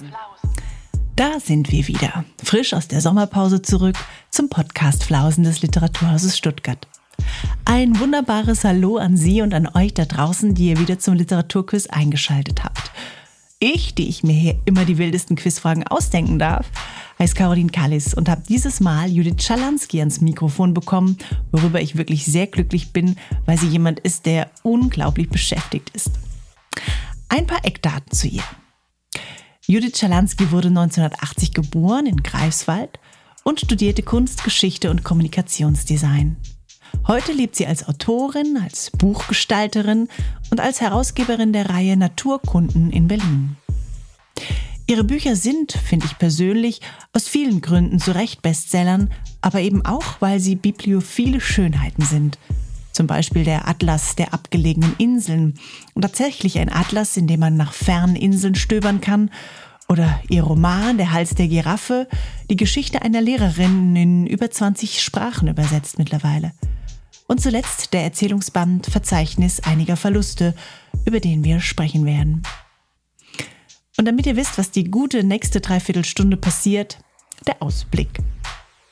Flausen. Da sind wir wieder, frisch aus der Sommerpause zurück zum Podcast Flausen des Literaturhauses Stuttgart. Ein wunderbares Hallo an Sie und an euch da draußen, die ihr wieder zum Literaturquiz eingeschaltet habt. Ich, die ich mir hier immer die wildesten Quizfragen ausdenken darf, heiße Caroline Kallis und habe dieses Mal Judith Schalansky ans Mikrofon bekommen, worüber ich wirklich sehr glücklich bin, weil sie jemand ist, der unglaublich beschäftigt ist. Ein paar Eckdaten zu ihr. Judith Schalansky wurde 1980 geboren in Greifswald und studierte Kunst, Geschichte und Kommunikationsdesign. Heute lebt sie als Autorin, als Buchgestalterin und als Herausgeberin der Reihe Naturkunden in Berlin. Ihre Bücher sind, finde ich persönlich, aus vielen Gründen zu Recht Bestsellern, aber eben auch, weil sie bibliophile Schönheiten sind – zum Beispiel der Atlas der abgelegenen Inseln. Und tatsächlich ein Atlas, in dem man nach fernen Inseln stöbern kann. Oder ihr Roman Der Hals der Giraffe, die Geschichte einer Lehrerin in über 20 Sprachen übersetzt mittlerweile. Und zuletzt der Erzählungsband Verzeichnis einiger Verluste, über den wir sprechen werden. Und damit ihr wisst, was die gute nächste Dreiviertelstunde passiert, der Ausblick.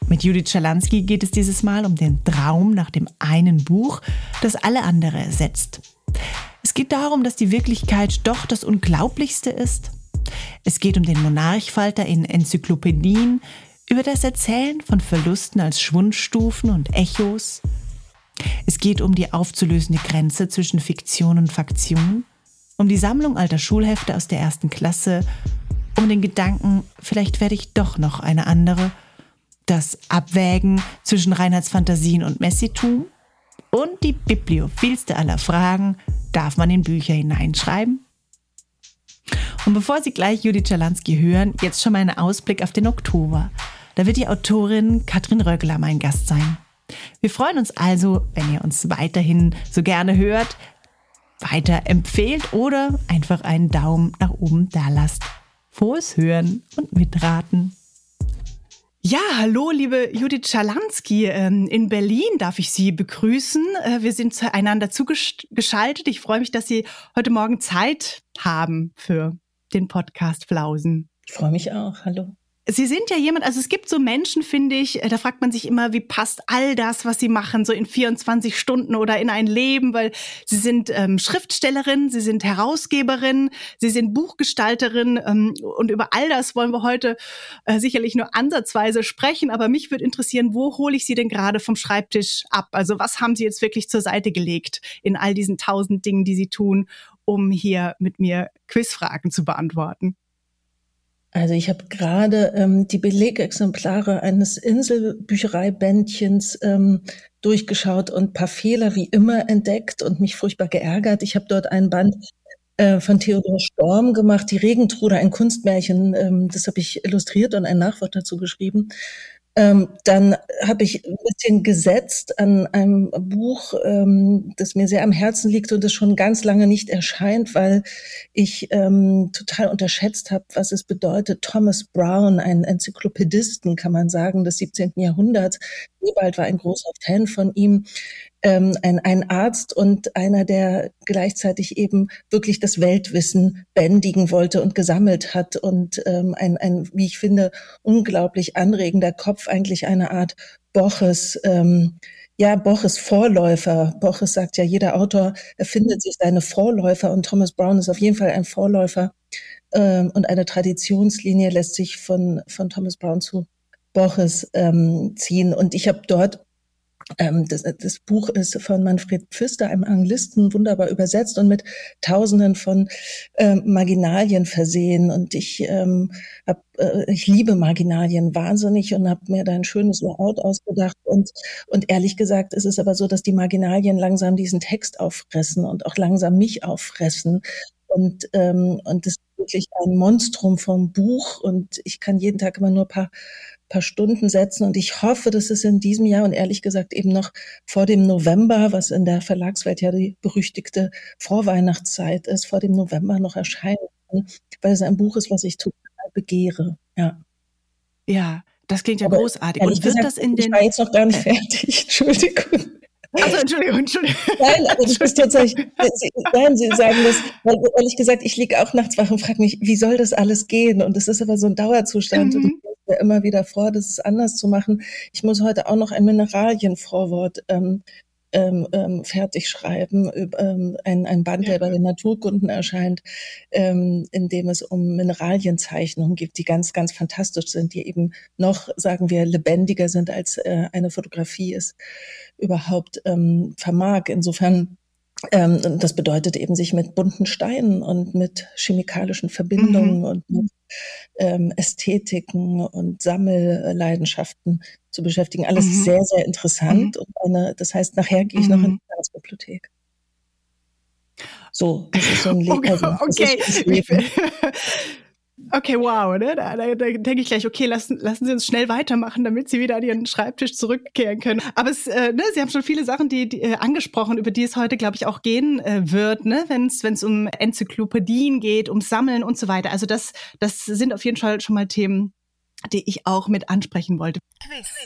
Mit Judith Schalansky geht es dieses Mal um den Traum nach dem einen Buch, das alle andere ersetzt. Es geht darum, dass die Wirklichkeit doch das Unglaublichste ist. Es geht um den Monarchfalter in Enzyklopädien, über das Erzählen von Verlusten als Schwundstufen und Echos. Es geht um die aufzulösende Grenze zwischen Fiktion und Faktion, um die Sammlung alter Schulhefte aus der ersten Klasse, um den Gedanken, vielleicht werde ich doch noch eine andere – das Abwägen zwischen Reinheitsfantasien und Messitum und die bibliophilste aller Fragen, darf man in Bücher hineinschreiben? Und bevor Sie gleich Judith Czalansky hören, jetzt schon mal ein Ausblick auf den Oktober. Da wird die Autorin Katrin Röckler mein Gast sein. Wir freuen uns also, wenn ihr uns weiterhin so gerne hört, weiter empfehlt oder einfach einen Daumen nach oben da lasst. Frohes Hören und Mitraten. Ja, hallo, liebe Judith Schalansky. Ähm, in Berlin darf ich Sie begrüßen. Äh, wir sind zueinander zugeschaltet. Ich freue mich, dass Sie heute Morgen Zeit haben für den Podcast Flausen. Ich freue mich auch. Hallo. Sie sind ja jemand, also es gibt so Menschen, finde ich, äh, da fragt man sich immer, wie passt all das, was sie machen, so in 24 Stunden oder in ein Leben, weil sie sind ähm, Schriftstellerin, sie sind Herausgeberin, sie sind Buchgestalterin ähm, und über all das wollen wir heute äh, sicherlich nur ansatzweise sprechen, aber mich würde interessieren, wo hole ich sie denn gerade vom Schreibtisch ab? Also was haben sie jetzt wirklich zur Seite gelegt in all diesen tausend Dingen, die sie tun, um hier mit mir Quizfragen zu beantworten? Also ich habe gerade ähm, die Belegexemplare eines Inselbüchereibändchens ähm, durchgeschaut und paar Fehler wie immer entdeckt und mich furchtbar geärgert. Ich habe dort ein Band äh, von Theodor Storm gemacht, die Regentrude, ein Kunstmärchen. Ähm, das habe ich illustriert und ein Nachwort dazu geschrieben. Ähm, dann habe ich ein bisschen gesetzt an einem Buch, ähm, das mir sehr am Herzen liegt und das schon ganz lange nicht erscheint, weil ich ähm, total unterschätzt habe, was es bedeutet. Thomas Brown, ein Enzyklopädisten, kann man sagen, des 17. Jahrhunderts. Sebald war ein großer Fan von ihm ähm, ein, ein Arzt und einer, der gleichzeitig eben wirklich das Weltwissen bändigen wollte und gesammelt hat und ähm, ein, ein, wie ich finde, unglaublich anregender Kopf, eigentlich eine Art Boches, ähm, ja, Boches Vorläufer. Boches sagt ja, jeder Autor erfindet sich seine Vorläufer und Thomas Brown ist auf jeden Fall ein Vorläufer ähm, und eine Traditionslinie lässt sich von, von Thomas Brown zu Boches ähm, ziehen. Und ich habe dort das, das, Buch ist von Manfred Pfister, einem Anglisten, wunderbar übersetzt und mit Tausenden von ähm, Marginalien versehen. Und ich, ähm, hab, äh, ich liebe Marginalien wahnsinnig und habe mir da ein schönes Layout ausgedacht. Und, und ehrlich gesagt ist es aber so, dass die Marginalien langsam diesen Text auffressen und auch langsam mich auffressen. Und, ähm, und das ist wirklich ein Monstrum vom Buch. Und ich kann jeden Tag immer nur paar paar Stunden setzen. Und ich hoffe, dass es in diesem Jahr und ehrlich gesagt eben noch vor dem November, was in der Verlagswelt ja die berüchtigte Vorweihnachtszeit ist, vor dem November noch erscheinen kann, weil es ein Buch ist, was ich total begehre. Ja. Ja, das klingt ja Aber großartig. Und wird gesagt, das in den. Ich war jetzt noch gar nicht fertig. Entschuldigung. Also Entschuldigung, Entschuldigung. Nein, aber das ist tatsächlich, Sie, nein, Sie sagen das, weil ehrlich gesagt, ich liege auch nachts wach und frage mich, wie soll das alles gehen? Und das ist aber so ein Dauerzustand mhm. und mir immer wieder vor, das ist anders zu machen. Ich muss heute auch noch ein Mineralienvorwort ähm, ähm, ähm, fertig schreiben, ähm, ein, ein Band, der bei den Naturkunden erscheint, ähm, in dem es um Mineralienzeichnungen gibt, die ganz, ganz fantastisch sind, die eben noch, sagen wir, lebendiger sind, als äh, eine Fotografie es überhaupt ähm, vermag. Insofern ähm, das bedeutet eben, sich mit bunten Steinen und mit chemikalischen Verbindungen mhm. und mit ähm, Ästhetiken und Sammelleidenschaften zu beschäftigen. Alles mhm. sehr, sehr interessant. Mhm. Und eine, das heißt, nachher gehe ich noch in mhm. die Staatsbibliothek. So, das ist so ein Leben. Okay, also, okay. Okay, wow, ne? Da, da, da denke ich gleich, okay, lassen, lassen Sie uns schnell weitermachen, damit Sie wieder an Ihren Schreibtisch zurückkehren können. Aber es, äh, ne, Sie haben schon viele Sachen, die, die äh, angesprochen, über die es heute, glaube ich, auch gehen äh, wird, ne? Wenn es um Enzyklopädien geht, um Sammeln und so weiter. Also das, das sind auf jeden Fall schon mal Themen, die ich auch mit ansprechen wollte.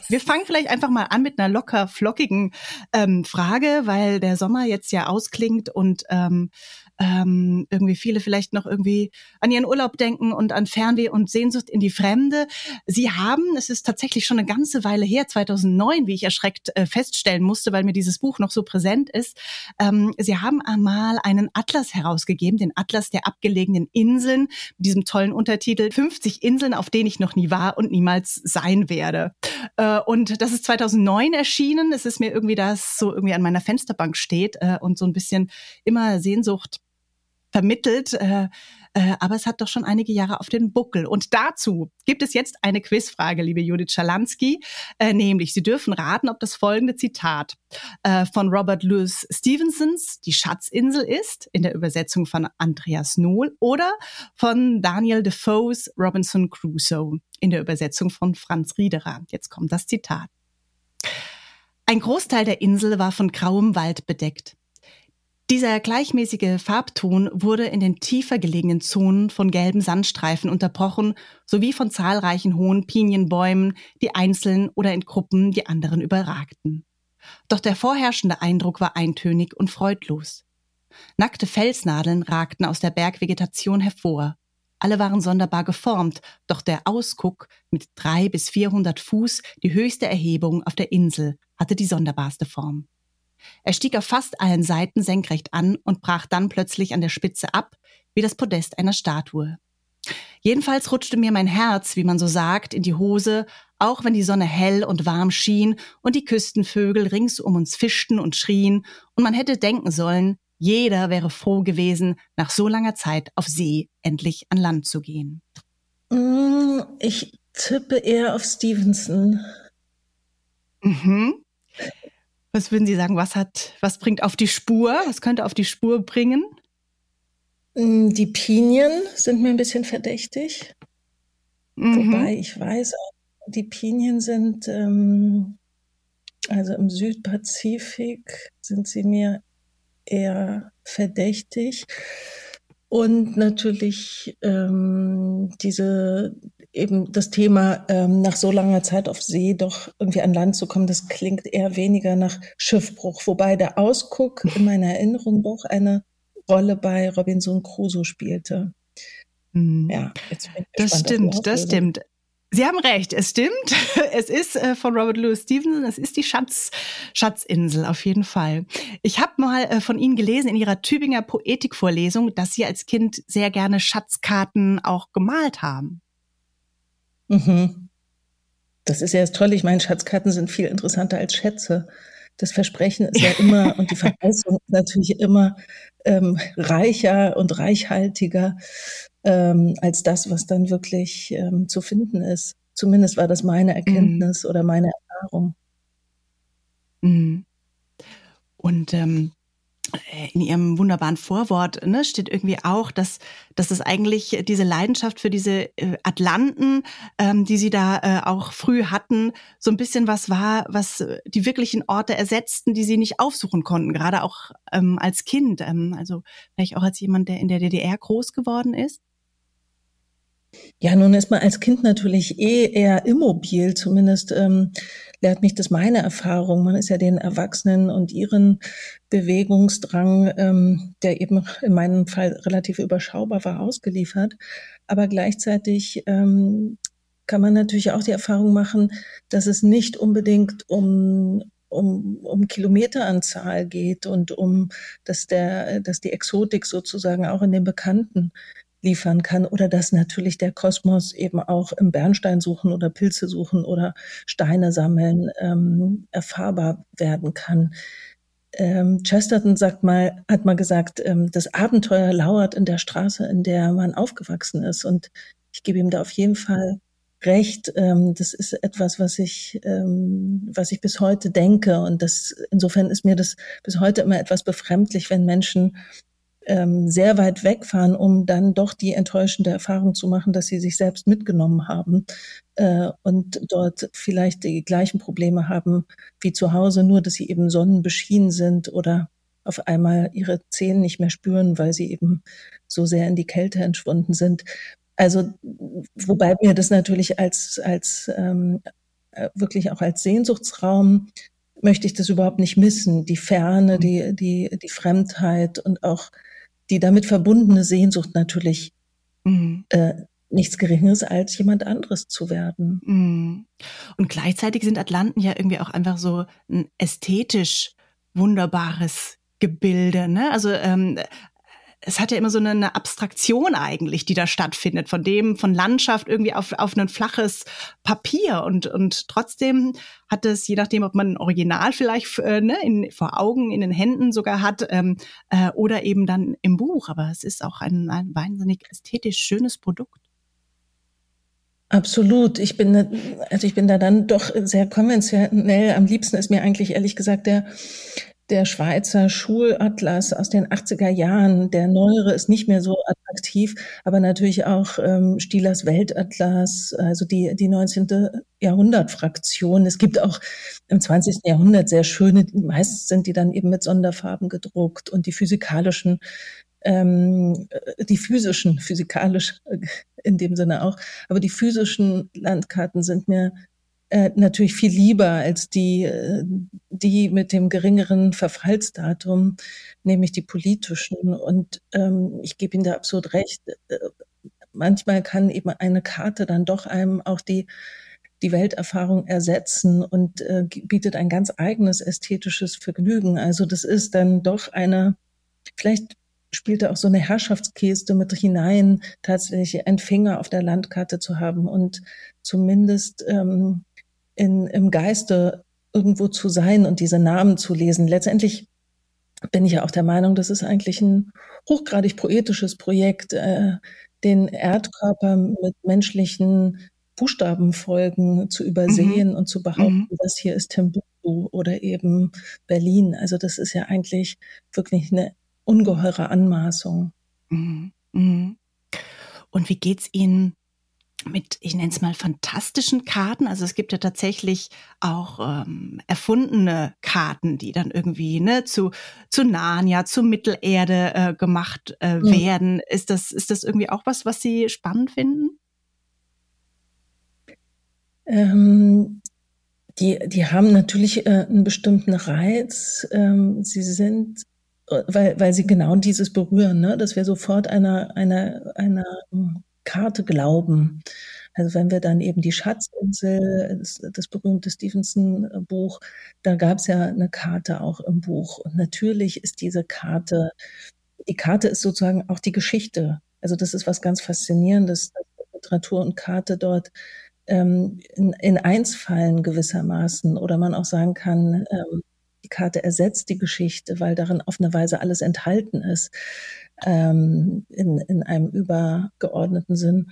Wir fangen vielleicht einfach mal an mit einer locker flockigen ähm, Frage, weil der Sommer jetzt ja ausklingt und ähm, ähm, irgendwie viele vielleicht noch irgendwie an ihren Urlaub denken und an Fernweh und Sehnsucht in die Fremde. Sie haben, es ist tatsächlich schon eine ganze Weile her, 2009, wie ich erschreckt äh, feststellen musste, weil mir dieses Buch noch so präsent ist. Ähm, Sie haben einmal einen Atlas herausgegeben, den Atlas der abgelegenen Inseln, mit diesem tollen Untertitel 50 Inseln, auf denen ich noch nie war und niemals sein werde. Äh, und das ist 2009 erschienen. Es ist mir irgendwie das so irgendwie an meiner Fensterbank steht äh, und so ein bisschen immer Sehnsucht vermittelt. Äh, äh, aber es hat doch schon einige Jahre auf den Buckel. Und dazu gibt es jetzt eine Quizfrage, liebe Judith Schalansky, äh, nämlich Sie dürfen raten, ob das folgende Zitat äh, von Robert Louis Stevensons Die Schatzinsel ist, in der Übersetzung von Andreas Nohl, oder von Daniel Defoe's Robinson Crusoe, in der Übersetzung von Franz Riederer. Jetzt kommt das Zitat. Ein Großteil der Insel war von grauem Wald bedeckt. Dieser gleichmäßige Farbton wurde in den tiefer gelegenen Zonen von gelben Sandstreifen unterbrochen, sowie von zahlreichen hohen Pinienbäumen, die einzeln oder in Gruppen die anderen überragten. Doch der vorherrschende Eindruck war eintönig und freudlos. Nackte Felsnadeln ragten aus der Bergvegetation hervor. Alle waren sonderbar geformt, doch der Ausguck mit drei bis vierhundert Fuß, die höchste Erhebung auf der Insel, hatte die sonderbarste Form. Er stieg auf fast allen Seiten senkrecht an und brach dann plötzlich an der Spitze ab, wie das Podest einer Statue. Jedenfalls rutschte mir mein Herz, wie man so sagt, in die Hose, auch wenn die Sonne hell und warm schien und die Küstenvögel rings um uns fischten und schrien, und man hätte denken sollen, jeder wäre froh gewesen, nach so langer Zeit auf See endlich an Land zu gehen. Mm, ich tippe eher auf Stevenson. Mhm. Was würden Sie sagen, was hat, was bringt auf die Spur? Was könnte auf die Spur bringen? Mm, die Pinien sind mir ein bisschen verdächtig. Mhm. Wobei ich weiß, die Pinien sind, ähm, also im Südpazifik sind sie mir eher verdächtig. Und natürlich ähm, diese eben das Thema ähm, nach so langer Zeit auf See doch irgendwie an Land zu kommen, das klingt eher weniger nach Schiffbruch, wobei der Ausguck in meiner Erinnerung doch eine Rolle bei Robinson Crusoe spielte. Mhm. Ja, das stimmt, das stimmt. Sie haben recht, es stimmt. Es ist äh, von Robert Louis Stevenson, es ist die Schatz, Schatzinsel auf jeden Fall. Ich habe mal äh, von Ihnen gelesen in Ihrer Tübinger Poetikvorlesung, dass Sie als Kind sehr gerne Schatzkarten auch gemalt haben. Mhm. Das ist ja das Tolle. Ich meine, Schatzkarten sind viel interessanter als Schätze. Das Versprechen ist ja immer und die Verheißung ist natürlich immer ähm, reicher und reichhaltiger ähm, als das, was dann wirklich ähm, zu finden ist. Zumindest war das meine Erkenntnis mhm. oder meine Erfahrung. Mhm. Und ähm, in ihrem wunderbaren Vorwort ne, steht irgendwie auch, dass, dass es eigentlich diese Leidenschaft für diese äh, Atlanten, ähm, die sie da äh, auch früh hatten, so ein bisschen was war, was die wirklichen Orte ersetzten, die sie nicht aufsuchen konnten, gerade auch ähm, als Kind, ähm, also vielleicht auch als jemand, der in der DDR groß geworden ist. Ja, nun ist man als Kind natürlich eh eher immobil, zumindest ähm, lehrt mich das meine Erfahrung. Man ist ja den Erwachsenen und ihren Bewegungsdrang, ähm, der eben in meinem Fall relativ überschaubar war, ausgeliefert. Aber gleichzeitig ähm, kann man natürlich auch die Erfahrung machen, dass es nicht unbedingt um um, um Kilometeranzahl geht und um, dass der, dass die Exotik sozusagen auch in den Bekannten liefern kann oder dass natürlich der Kosmos eben auch im Bernstein suchen oder Pilze suchen oder Steine sammeln ähm, erfahrbar werden kann. Ähm, Chesterton sagt mal, hat mal gesagt, ähm, das Abenteuer lauert in der Straße, in der man aufgewachsen ist. Und ich gebe ihm da auf jeden Fall recht. Ähm, das ist etwas, was ich, ähm, was ich bis heute denke. Und das, insofern ist mir das bis heute immer etwas befremdlich, wenn Menschen ähm, sehr weit wegfahren, um dann doch die enttäuschende Erfahrung zu machen, dass sie sich selbst mitgenommen haben äh, und dort vielleicht die gleichen Probleme haben wie zu Hause, nur dass sie eben sonnenbeschienen sind oder auf einmal ihre Zehen nicht mehr spüren, weil sie eben so sehr in die Kälte entschwunden sind. Also wobei mir das natürlich als als ähm, äh, wirklich auch als Sehnsuchtsraum möchte ich das überhaupt nicht missen. Die Ferne, die die die Fremdheit und auch die damit verbundene Sehnsucht natürlich mhm. äh, nichts Geringeres als jemand anderes zu werden. Mhm. Und gleichzeitig sind Atlanten ja irgendwie auch einfach so ein ästhetisch wunderbares Gebilde. Ne? Also ähm, es hat ja immer so eine, eine, Abstraktion eigentlich, die da stattfindet, von dem, von Landschaft irgendwie auf, auf ein flaches Papier. Und, und trotzdem hat es, je nachdem, ob man ein Original vielleicht äh, ne, in, vor Augen, in den Händen sogar hat, ähm, äh, oder eben dann im Buch. Aber es ist auch ein, ein wahnsinnig ästhetisch schönes Produkt. Absolut. Ich bin, also ich bin da dann doch sehr konventionell. Am liebsten ist mir eigentlich ehrlich gesagt der der Schweizer Schulatlas aus den 80er Jahren. Der neuere ist nicht mehr so attraktiv, aber natürlich auch ähm, Stielers Weltatlas, also die, die 19. Jahrhundert-Fraktion. Es gibt auch im 20. Jahrhundert sehr schöne, meist sind die dann eben mit Sonderfarben gedruckt und die physikalischen ähm, die physischen, physikalisch in dem Sinne auch, aber die physischen Landkarten sind mir äh, natürlich viel lieber als die, äh, die mit dem geringeren Verfallsdatum, nämlich die politischen. Und ähm, ich gebe Ihnen da absolut recht. Äh, manchmal kann eben eine Karte dann doch einem auch die die Welterfahrung ersetzen und äh, bietet ein ganz eigenes ästhetisches Vergnügen. Also das ist dann doch eine, vielleicht spielt da auch so eine Herrschaftsgeste mit hinein, tatsächlich einen Finger auf der Landkarte zu haben und zumindest ähm, in, im Geiste irgendwo zu sein und diese Namen zu lesen. Letztendlich bin ich ja auch der Meinung, das ist eigentlich ein hochgradig poetisches Projekt, äh, den Erdkörper mit menschlichen Buchstabenfolgen zu übersehen mhm. und zu behaupten, mhm. das hier ist Timbuktu oder eben Berlin. Also das ist ja eigentlich wirklich eine ungeheure Anmaßung. Mhm. mhm. Und wie geht's Ihnen mit, ich nenne es mal, fantastischen Karten. Also es gibt ja tatsächlich auch ähm, erfundene Karten, die dann irgendwie ne, zu, zu Narnia, zu Mittelerde äh, gemacht äh, mhm. werden. Ist das, ist das irgendwie auch was, was Sie spannend finden? Ähm, die, die haben natürlich äh, einen bestimmten Reiz. Ähm, sie sind äh, weil, weil sie genau dieses berühren, ne? dass wir sofort einer, einer, einer Karte glauben. Also wenn wir dann eben die Schatzinsel, das, das berühmte Stevenson-Buch, da gab es ja eine Karte auch im Buch. Und natürlich ist diese Karte, die Karte ist sozusagen auch die Geschichte. Also das ist was ganz Faszinierendes, dass Literatur und Karte dort ähm, in, in eins fallen gewissermaßen. Oder man auch sagen kann, ähm, die Karte ersetzt die Geschichte, weil darin auf eine Weise alles enthalten ist ähm, in, in einem übergeordneten Sinn.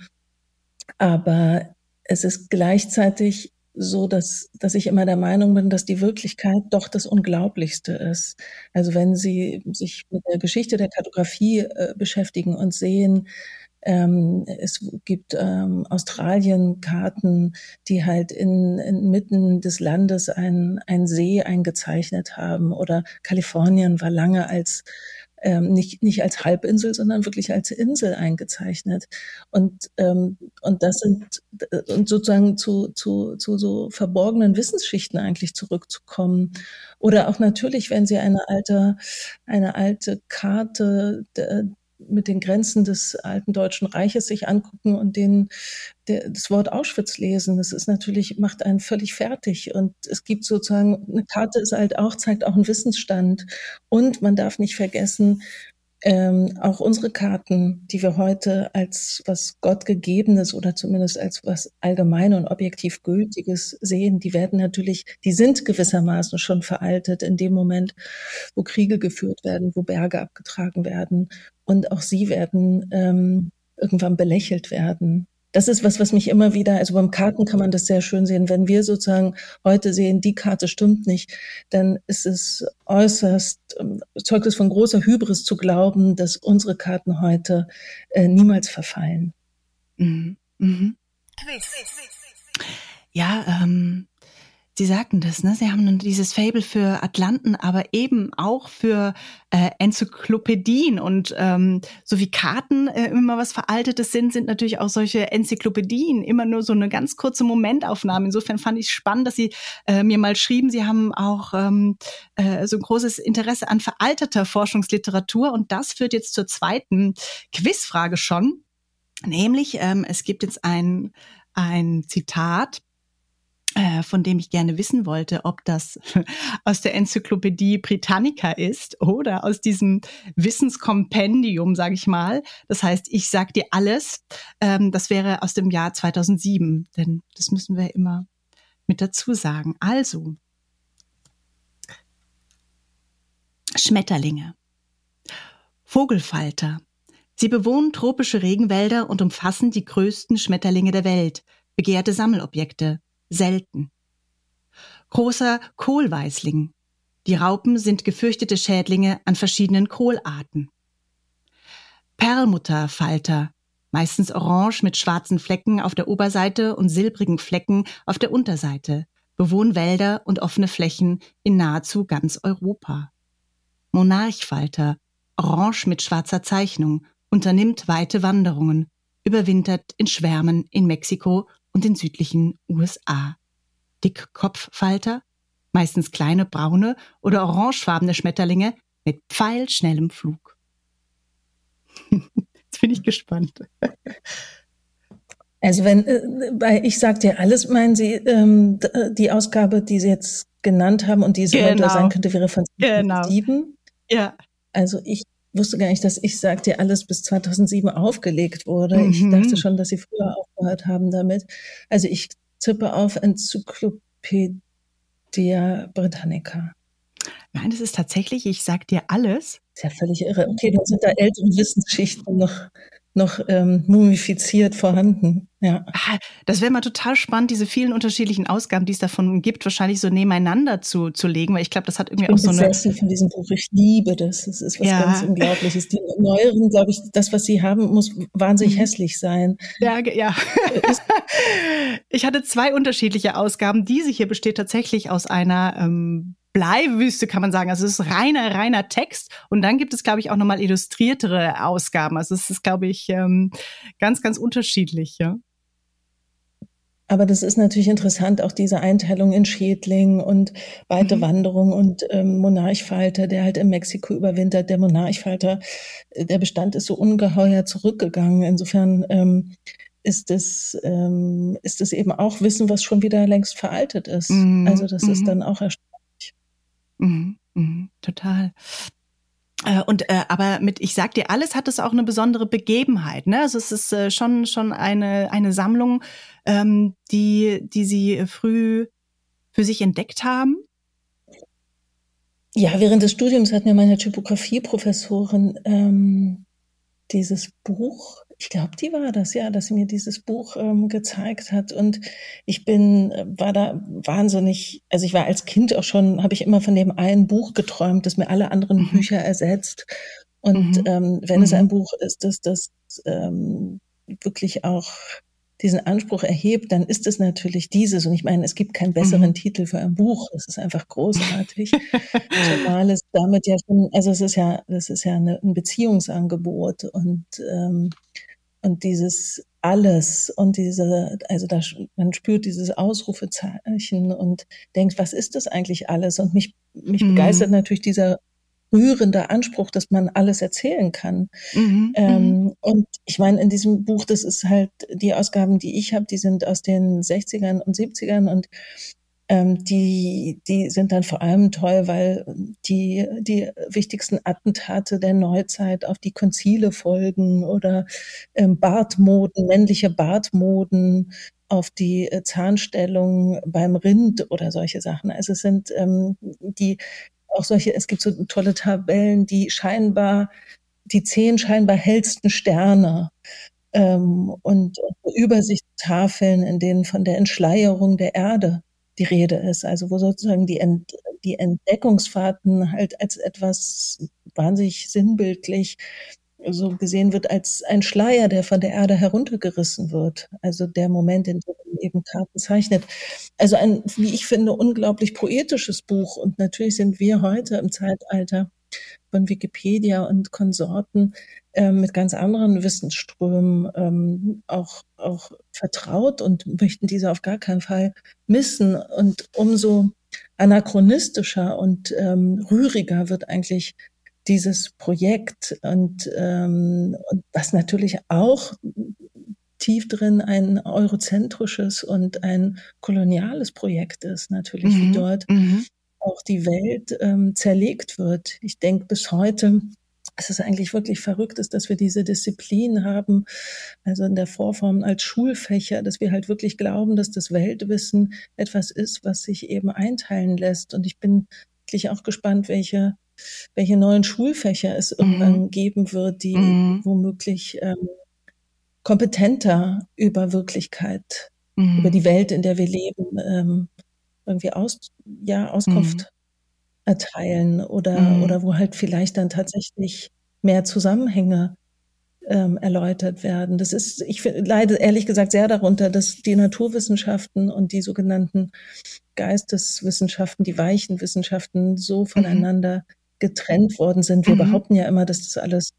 Aber es ist gleichzeitig so, dass, dass ich immer der Meinung bin, dass die Wirklichkeit doch das Unglaublichste ist. Also wenn Sie sich mit der Geschichte der Kartografie äh, beschäftigen und sehen, ähm, es gibt ähm, Australien-Karten, die halt in, inmitten des Landes ein, ein See eingezeichnet haben. Oder Kalifornien war lange als ähm, nicht, nicht als Halbinsel, sondern wirklich als Insel eingezeichnet. Und, ähm, und das sind, und sozusagen zu, zu, zu so verborgenen Wissensschichten eigentlich zurückzukommen. Oder auch natürlich, wenn Sie eine alte, eine alte Karte mit den Grenzen des alten Deutschen Reiches sich angucken und den, der, das Wort Auschwitz lesen. Das ist natürlich, macht einen völlig fertig. Und es gibt sozusagen, eine Karte ist halt auch, zeigt auch einen Wissensstand. Und man darf nicht vergessen, ähm, auch unsere Karten, die wir heute als was Gottgegebenes oder zumindest als was allgemein und objektiv Gültiges sehen, die werden natürlich, die sind gewissermaßen schon veraltet in dem Moment, wo Kriege geführt werden, wo Berge abgetragen werden. Und auch sie werden ähm, irgendwann belächelt werden das ist was, was mich immer wieder, also beim Karten kann man das sehr schön sehen. Wenn wir sozusagen heute sehen, die Karte stimmt nicht, dann ist es äußerst, ähm, zeugt es von großer Hybris zu glauben, dass unsere Karten heute äh, niemals verfallen. Mhm. Mhm. Ja, ähm, Sie sagten das, ne? Sie haben dieses Fable für Atlanten, aber eben auch für äh, Enzyklopädien und ähm, so wie Karten äh, immer was Veraltetes sind, sind natürlich auch solche Enzyklopädien immer nur so eine ganz kurze Momentaufnahme. Insofern fand ich spannend, dass Sie äh, mir mal schrieben, Sie haben auch ähm, äh, so ein großes Interesse an veralteter Forschungsliteratur und das führt jetzt zur zweiten Quizfrage schon. Nämlich, ähm, es gibt jetzt ein, ein Zitat von dem ich gerne wissen wollte, ob das aus der Enzyklopädie Britannica ist oder aus diesem Wissenskompendium, sage ich mal. Das heißt, ich sag dir alles. Ähm, das wäre aus dem Jahr 2007, denn das müssen wir immer mit dazu sagen. Also, Schmetterlinge. Vogelfalter. Sie bewohnen tropische Regenwälder und umfassen die größten Schmetterlinge der Welt, begehrte Sammelobjekte selten. Großer Kohlweißling. Die Raupen sind gefürchtete Schädlinge an verschiedenen Kohlarten. Perlmutterfalter, meistens orange mit schwarzen Flecken auf der Oberseite und silbrigen Flecken auf der Unterseite, bewohnen Wälder und offene Flächen in nahezu ganz Europa. Monarchfalter, orange mit schwarzer Zeichnung, unternimmt weite Wanderungen, überwintert in Schwärmen in Mexiko und den südlichen USA. Dickkopffalter, meistens kleine braune oder orangefarbene Schmetterlinge mit pfeilschnellem Flug. Jetzt bin ich gespannt. Also wenn, äh, bei Ich sag dir alles, meinen Sie ähm, äh, die Ausgabe, die Sie jetzt genannt haben und die es genau. sein könnte, wäre von 2007? Genau. Ja. Also ich wusste gar nicht, dass ich sag dir alles bis 2007 aufgelegt wurde. Mhm. Ich dachte schon, dass sie früher aufgehört haben damit. Also ich tippe auf Enzyklopädia Britannica. Nein, das ist tatsächlich, ich sag dir alles. ist ja völlig irre. Okay, dann sind da ältere Wissensschichten noch noch ähm, mumifiziert vorhanden. Ja. Ah, das wäre mal total spannend, diese vielen unterschiedlichen Ausgaben, die es davon gibt, wahrscheinlich so nebeneinander zu, zu legen, weil ich glaube, das hat irgendwie ich bin auch so eine. von diesem Buch. Ich liebe das. Das ist was ja. ganz Unglaubliches. Die neueren, glaube ich, das, was sie haben, muss wahnsinnig mhm. hässlich sein. Ja, ja. ich hatte zwei unterschiedliche Ausgaben. Diese hier besteht tatsächlich aus einer ähm, Bleiwüste, kann man sagen. Also es ist reiner, reiner Text. Und dann gibt es, glaube ich, auch nochmal illustriertere Ausgaben. Also es ist, glaube ich, ähm, ganz, ganz unterschiedlich, ja. Aber das ist natürlich interessant, auch diese Einteilung in Schädling und weite mhm. Wanderung und ähm, Monarchfalter, der halt in Mexiko überwintert. Der Monarchfalter, äh, der Bestand ist so ungeheuer zurückgegangen. Insofern ähm, ist es, ähm, ist es eben auch Wissen, was schon wieder längst veraltet ist. Mhm. Also das mhm. ist dann auch erstaunlich. Mhm, mhm, total. Äh, und äh, aber mit ich sag dir alles hat es auch eine besondere Begebenheit, ne? Also es ist äh, schon schon eine eine Sammlung, ähm, die die sie früh für sich entdeckt haben. Ja, während des Studiums hat mir meine Typografie-Professorin ähm, dieses Buch ich glaube, die war das, ja, dass sie mir dieses Buch ähm, gezeigt hat. Und ich bin, äh, war da wahnsinnig, also ich war als Kind auch schon, habe ich immer von dem einen Buch geträumt, das mir alle anderen mhm. Bücher ersetzt. Und mhm. ähm, wenn mhm. es ein Buch ist, das das ähm, wirklich auch diesen Anspruch erhebt, dann ist es natürlich dieses. Und ich meine, es gibt keinen besseren mhm. Titel für ein Buch. Es ist einfach großartig. Zumal es damit ja schon, also es ist ja, das ist ja eine, ein Beziehungsangebot und ähm, und dieses alles und diese, also da, man spürt dieses Ausrufezeichen und denkt, was ist das eigentlich alles? Und mich, mich mhm. begeistert natürlich dieser rührende Anspruch, dass man alles erzählen kann. Mhm, ähm, mhm. und ich meine, in diesem Buch, das ist halt die Ausgaben, die ich habe, die sind aus den 60ern und 70ern und ähm, die, die sind dann vor allem toll, weil die, die wichtigsten Attentate der Neuzeit auf die Konzile folgen oder ähm, Bartmoden, männliche Bartmoden auf die äh, Zahnstellung beim Rind oder solche Sachen. Also es sind ähm, die auch solche, es gibt so tolle Tabellen, die scheinbar, die zehn scheinbar hellsten Sterne ähm, und, und Übersichtstafeln, in denen von der Entschleierung der Erde die Rede ist. Also wo sozusagen die, Ent, die Entdeckungsfahrten halt als etwas wahnsinnig sinnbildlich so gesehen wird als ein Schleier, der von der Erde heruntergerissen wird. Also der Moment, in dem man eben Karten zeichnet. Also ein, wie ich finde, unglaublich poetisches Buch. Und natürlich sind wir heute im Zeitalter von Wikipedia und Konsorten äh, mit ganz anderen Wissensströmen ähm, auch, auch vertraut und möchten diese auf gar keinen Fall missen. Und umso anachronistischer und ähm, rühriger wird eigentlich dieses Projekt und, ähm, und was natürlich auch tief drin ein eurozentrisches und ein koloniales Projekt ist, natürlich, mhm. wie dort mhm. auch die Welt ähm, zerlegt wird. Ich denke bis heute, es ist eigentlich wirklich verrückt ist, dass wir diese Disziplin haben, also in der Vorform als Schulfächer, dass wir halt wirklich glauben, dass das Weltwissen etwas ist, was sich eben einteilen lässt. Und ich bin wirklich auch gespannt, welche welche neuen Schulfächer es irgendwann mhm. geben wird, die mhm. womöglich ähm, kompetenter über Wirklichkeit, mhm. über die Welt, in der wir leben, ähm, irgendwie aus, ja, Auskunft mhm. erteilen oder, mhm. oder wo halt vielleicht dann tatsächlich mehr Zusammenhänge ähm, erläutert werden. Das ist, ich leide ehrlich gesagt sehr darunter, dass die Naturwissenschaften und die sogenannten Geisteswissenschaften, die weichen Wissenschaften so mhm. Getrennt worden sind. Wir mhm. behaupten ja immer, dass das alles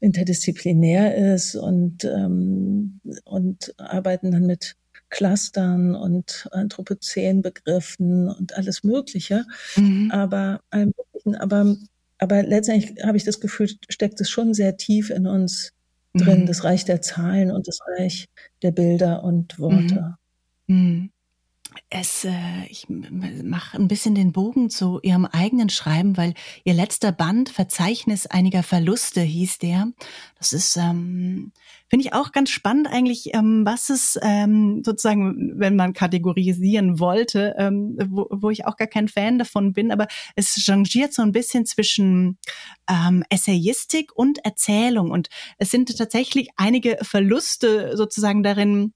interdisziplinär ist und, ähm, und arbeiten dann mit Clustern und Anthropozän-Begriffen und alles Mögliche. Mhm. Aber, aber, aber letztendlich habe ich das Gefühl, steckt es schon sehr tief in uns drin, mhm. das Reich der Zahlen und das Reich der Bilder und Worte. Mhm. Es, äh, ich mache ein bisschen den Bogen zu Ihrem eigenen Schreiben, weil Ihr letzter Band Verzeichnis einiger Verluste hieß der. Das ist, ähm, finde ich auch ganz spannend eigentlich, ähm, was es ähm, sozusagen, wenn man kategorisieren wollte, ähm, wo, wo ich auch gar kein Fan davon bin, aber es changiert so ein bisschen zwischen ähm, Essayistik und Erzählung und es sind tatsächlich einige Verluste sozusagen darin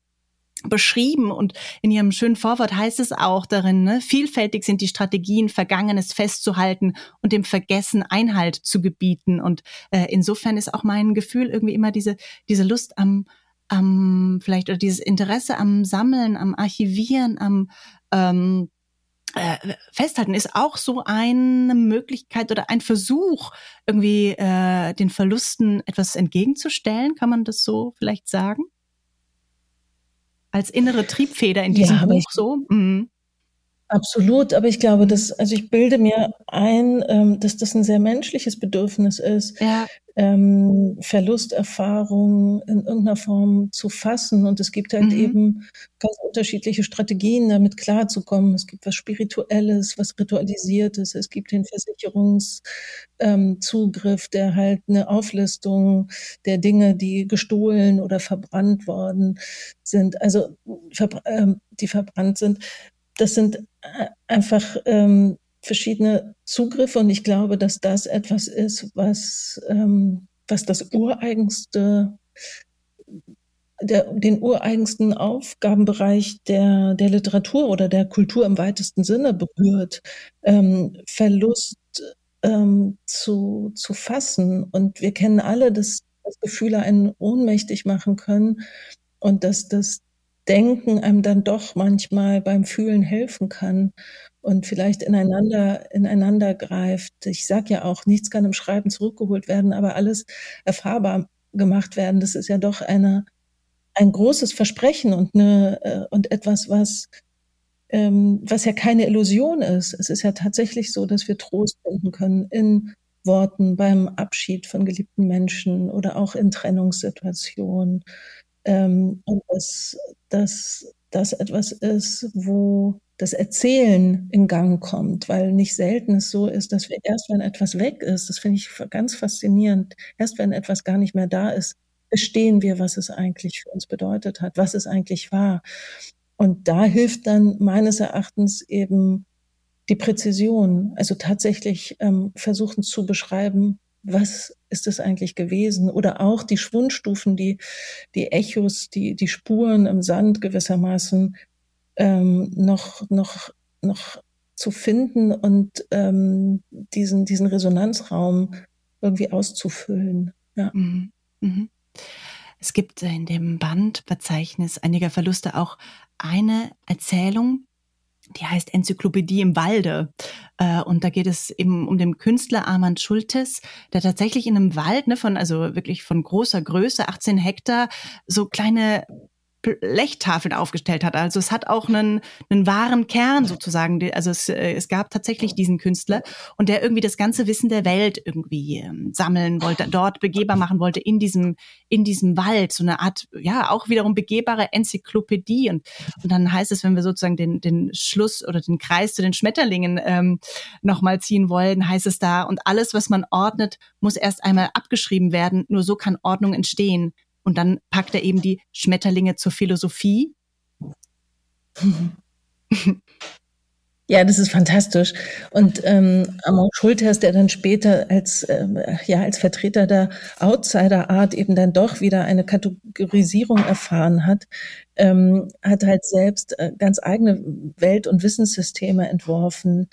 beschrieben und in ihrem schönen Vorwort heißt es auch darin, ne, vielfältig sind die Strategien, Vergangenes festzuhalten und dem Vergessen Einhalt zu gebieten. Und äh, insofern ist auch mein Gefühl irgendwie immer diese, diese Lust am, am vielleicht oder dieses Interesse am Sammeln, am Archivieren, am ähm, äh, festhalten ist auch so eine Möglichkeit oder ein Versuch, irgendwie äh, den Verlusten etwas entgegenzustellen. Kann man das so vielleicht sagen? Als innere Triebfeder in diesem ja, Buch so. Mhm. Absolut, aber ich glaube, dass, also ich bilde mir ein, ähm, dass das ein sehr menschliches Bedürfnis ist, ja. ähm, Verlusterfahrungen in irgendeiner Form zu fassen. Und es gibt halt mhm. eben ganz unterschiedliche Strategien, damit klarzukommen. Es gibt was Spirituelles, was Ritualisiertes, es gibt den Versicherungszugriff, ähm, der halt eine Auflistung der Dinge, die gestohlen oder verbrannt worden sind, also verbr ähm, die verbrannt sind das sind äh, einfach ähm, verschiedene Zugriffe und ich glaube, dass das etwas ist, was, ähm, was das ureigenste, der, den ureigensten Aufgabenbereich der, der Literatur oder der Kultur im weitesten Sinne berührt, ähm, Verlust ähm, zu, zu fassen. Und wir kennen alle, dass, dass Gefühle einen ohnmächtig machen können und dass das Denken einem dann doch manchmal beim Fühlen helfen kann und vielleicht ineinander, ineinander greift. Ich sage ja auch, nichts kann im Schreiben zurückgeholt werden, aber alles erfahrbar gemacht werden. Das ist ja doch eine, ein großes Versprechen und, eine, äh, und etwas, was, ähm, was ja keine Illusion ist. Es ist ja tatsächlich so, dass wir Trost finden können in Worten beim Abschied von geliebten Menschen oder auch in Trennungssituationen. Ähm, und dass, dass das etwas ist, wo das Erzählen in Gang kommt, weil nicht selten es so ist, dass wir erst, wenn etwas weg ist, das finde ich ganz faszinierend, erst wenn etwas gar nicht mehr da ist, verstehen wir, was es eigentlich für uns bedeutet hat, was es eigentlich war. Und da hilft dann meines Erachtens eben die Präzision, also tatsächlich ähm, versuchen zu beschreiben, was ist es eigentlich gewesen? Oder auch die Schwundstufen, die, die Echos, die, die Spuren im Sand gewissermaßen ähm, noch, noch, noch zu finden und ähm, diesen, diesen Resonanzraum irgendwie auszufüllen. Ja. Mhm. Mhm. Es gibt in dem Bandverzeichnis einiger Verluste auch eine Erzählung, die heißt Enzyklopädie im Walde. Äh, und da geht es eben um den Künstler Armand Schultes, der tatsächlich in einem Wald, ne, von, also wirklich von großer Größe, 18 Hektar, so kleine Blechtafeln aufgestellt hat. Also es hat auch einen, einen wahren Kern sozusagen. Also es, äh, es gab tatsächlich diesen Künstler und der irgendwie das ganze Wissen der Welt irgendwie ähm, sammeln wollte, dort begehbar machen wollte in diesem, in diesem Wald. So eine Art, ja, auch wiederum begehbare Enzyklopädie. Und, und dann heißt es, wenn wir sozusagen den, den Schluss oder den Kreis zu den Schmetterlingen ähm, nochmal ziehen wollen, heißt es da, und alles, was man ordnet, muss erst einmal abgeschrieben werden. Nur so kann Ordnung entstehen. Und dann packt er eben die Schmetterlinge zur Philosophie. Ja, das ist fantastisch. Und ähm, Amon Schulters, der dann später als, ähm, ja, als Vertreter der Outsider-Art eben dann doch wieder eine Kategorisierung erfahren hat, ähm, hat halt selbst äh, ganz eigene Welt- und Wissenssysteme entworfen,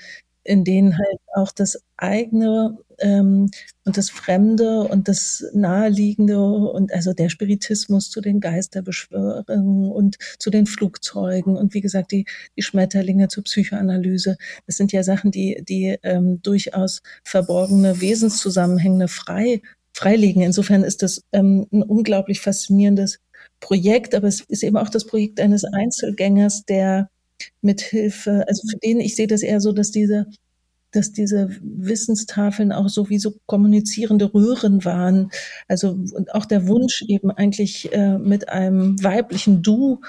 in denen halt auch das eigene ähm, und das Fremde und das Naheliegende und also der Spiritismus zu den Geisterbeschwörungen und zu den Flugzeugen und wie gesagt die, die Schmetterlinge zur Psychoanalyse. Das sind ja Sachen, die, die ähm, durchaus verborgene Wesenszusammenhänge frei, freilegen. Insofern ist das ähm, ein unglaublich faszinierendes Projekt, aber es ist eben auch das Projekt eines Einzelgängers, der mit Hilfe, also für den ich sehe das eher so, dass diese dass diese Wissenstafeln auch so wie so kommunizierende Röhren waren. Also und auch der Wunsch eben eigentlich äh, mit einem weiblichen Du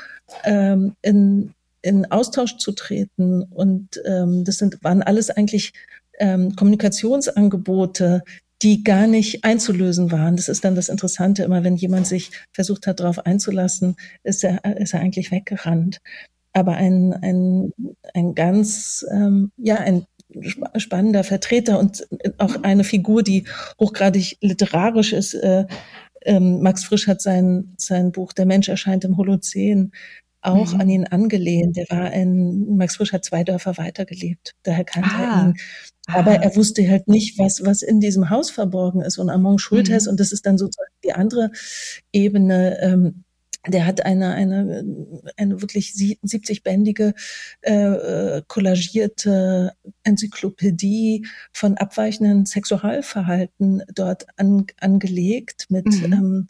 ähm, in, in Austausch zu treten. Und ähm, das sind, waren alles eigentlich ähm, Kommunikationsangebote, die gar nicht einzulösen waren. Das ist dann das Interessante immer, wenn jemand sich versucht hat, darauf einzulassen, ist er, ist er eigentlich weggerannt aber ein, ein, ein ganz, ähm, ja, ein spannender Vertreter und auch eine Figur, die hochgradig literarisch ist. Äh, ähm, Max Frisch hat sein, sein Buch Der Mensch erscheint im Holozän auch mhm. an ihn angelehnt. Der war ein, Max Frisch hat zwei Dörfer weitergelebt, daher kannte ah. er ihn. Aber ah. er wusste halt nicht, was, was in diesem Haus verborgen ist. Und Amon Schultes, mhm. und das ist dann sozusagen die andere Ebene, ähm, der hat eine, eine, eine wirklich 70-bändige äh, kollagierte Enzyklopädie von abweichenden Sexualverhalten dort an, angelegt mit mhm. ähm,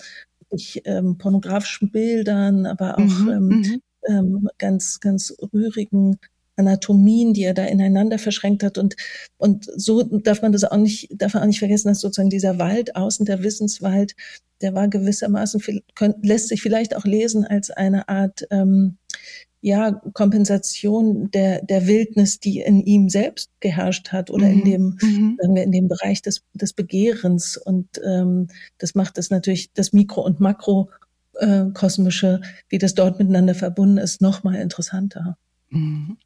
ich, ähm, pornografischen Bildern, aber auch mhm. ähm, mhm. ähm, ganz, ganz rührigen Anatomien, die er da ineinander verschränkt hat. Und, und so darf man das auch nicht, darf man auch nicht vergessen, dass sozusagen dieser Wald außen, der Wissenswald, der war gewissermaßen, lässt sich vielleicht auch lesen als eine Art, ähm, ja, Kompensation der, der Wildnis, die in ihm selbst geherrscht hat oder mhm. in dem, mhm. sagen wir, in dem Bereich des, des Begehrens. Und ähm, das macht es natürlich, das Mikro- und Makrokosmische, wie das dort miteinander verbunden ist, noch mal interessanter. Mhm.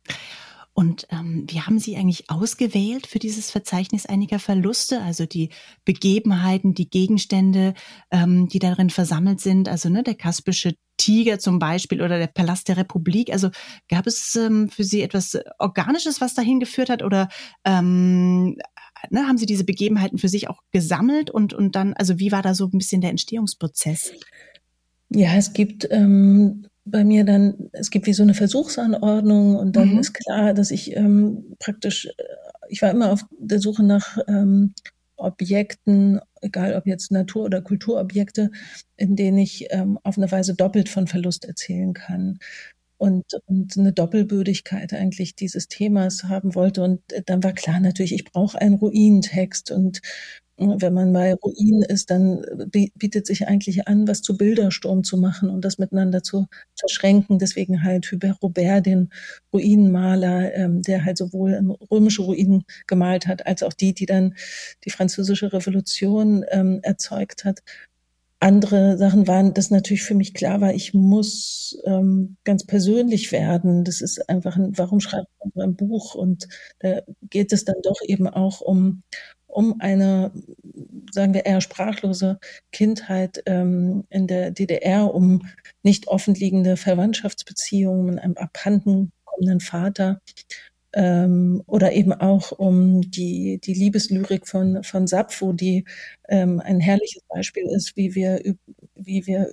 Und ähm, wie haben Sie eigentlich ausgewählt für dieses Verzeichnis einiger Verluste? Also die Begebenheiten, die Gegenstände, ähm, die darin versammelt sind, also ne, der kaspische Tiger zum Beispiel oder der Palast der Republik. Also gab es ähm, für Sie etwas Organisches, was dahin geführt hat? Oder ähm, ne, haben Sie diese Begebenheiten für sich auch gesammelt und, und dann, also wie war da so ein bisschen der Entstehungsprozess? Ja, es gibt ähm, bei mir dann, es gibt wie so eine Versuchsanordnung und dann mhm. ist klar, dass ich ähm, praktisch, äh, ich war immer auf der Suche nach ähm, Objekten, egal ob jetzt Natur- oder Kulturobjekte, in denen ich ähm, auf eine Weise doppelt von Verlust erzählen kann. Und, und eine Doppelbödigkeit eigentlich dieses Themas haben wollte. Und dann war klar natürlich, ich brauche einen Ruinentext und wenn man bei Ruinen ist, dann bietet sich eigentlich an, was zu Bildersturm zu machen und das miteinander zu verschränken. Deswegen halt Hubert Robert, den Ruinenmaler, ähm, der halt sowohl römische Ruinen gemalt hat, als auch die, die dann die französische Revolution ähm, erzeugt hat. Andere Sachen waren, das natürlich für mich klar war, ich muss ähm, ganz persönlich werden. Das ist einfach ein, warum schreibt man ein Buch? Und da geht es dann doch eben auch um, um eine, sagen wir eher sprachlose Kindheit ähm, in der DDR, um nicht offenliegende Verwandtschaftsbeziehungen mit einem abhanden kommenden Vater ähm, oder eben auch um die, die Liebeslyrik von, von Sappho, die ähm, ein herrliches Beispiel ist, wie wir, wie wir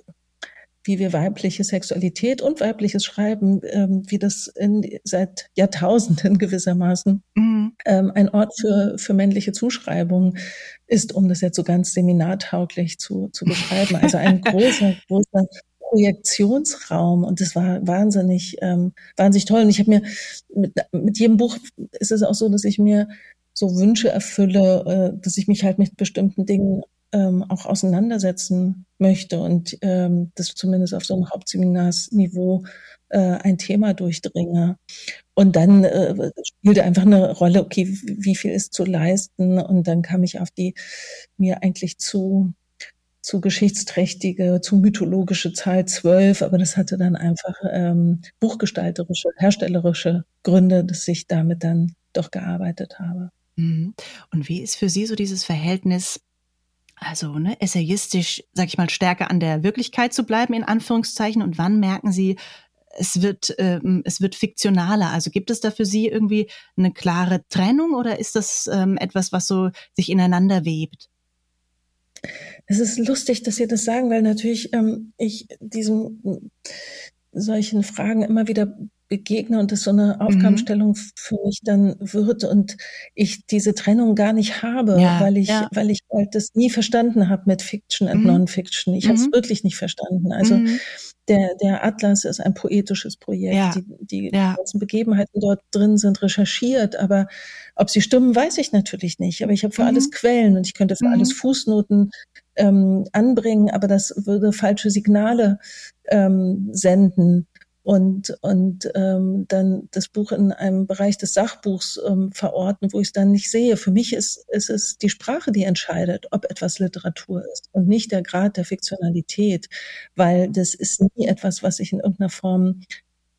wie wir weibliche Sexualität und weibliches Schreiben, ähm, wie das in, seit Jahrtausenden gewissermaßen mhm. ähm, ein Ort für, für männliche Zuschreibung ist, um das jetzt so ganz seminartauglich zu, zu beschreiben. Also ein großer, großer Projektionsraum und das war wahnsinnig, ähm, wahnsinnig toll. Und ich habe mir mit, mit jedem Buch ist es auch so, dass ich mir so Wünsche erfülle, äh, dass ich mich halt mit bestimmten Dingen ähm, auch auseinandersetzen möchte und ähm, das zumindest auf so einem Hauptseminarsniveau äh, ein Thema durchdringe. Und dann äh, spielte einfach eine Rolle, okay, wie viel ist zu leisten? Und dann kam ich auf die mir eigentlich zu zu geschichtsträchtige, zu mythologische Zahl zwölf, aber das hatte dann einfach ähm, buchgestalterische, herstellerische Gründe, dass ich damit dann doch gearbeitet habe. Mhm. Und wie ist für Sie so dieses Verhältnis also ne, essayistisch, sag ich mal, stärker an der Wirklichkeit zu bleiben, in Anführungszeichen? Und wann merken Sie, es wird, ähm, es wird fiktionaler? Also gibt es da für Sie irgendwie eine klare Trennung oder ist das ähm, etwas, was so sich ineinander webt? Es ist lustig, dass Sie das sagen, weil natürlich ähm, ich diesen solchen Fragen immer wieder begegne und das so eine mhm. Aufgabenstellung mhm. für mich dann wird und ich diese Trennung gar nicht habe, ja, weil ich, ja. weil ich halt das nie verstanden habe mit Fiction und mhm. Non-Fiction. Ich mhm. habe es wirklich nicht verstanden. Also mhm. der, der Atlas ist ein poetisches Projekt. Ja. Die, die ganzen Begebenheiten dort drin sind recherchiert, aber ob sie stimmen, weiß ich natürlich nicht. Aber ich habe für alles mhm. Quellen und ich könnte für alles Fußnoten ähm, anbringen, aber das würde falsche Signale ähm, senden und, und ähm, dann das Buch in einem Bereich des Sachbuchs ähm, verorten, wo ich es dann nicht sehe. Für mich ist, ist es die Sprache, die entscheidet, ob etwas Literatur ist und nicht der Grad der Fiktionalität, weil das ist nie etwas, was sich in irgendeiner Form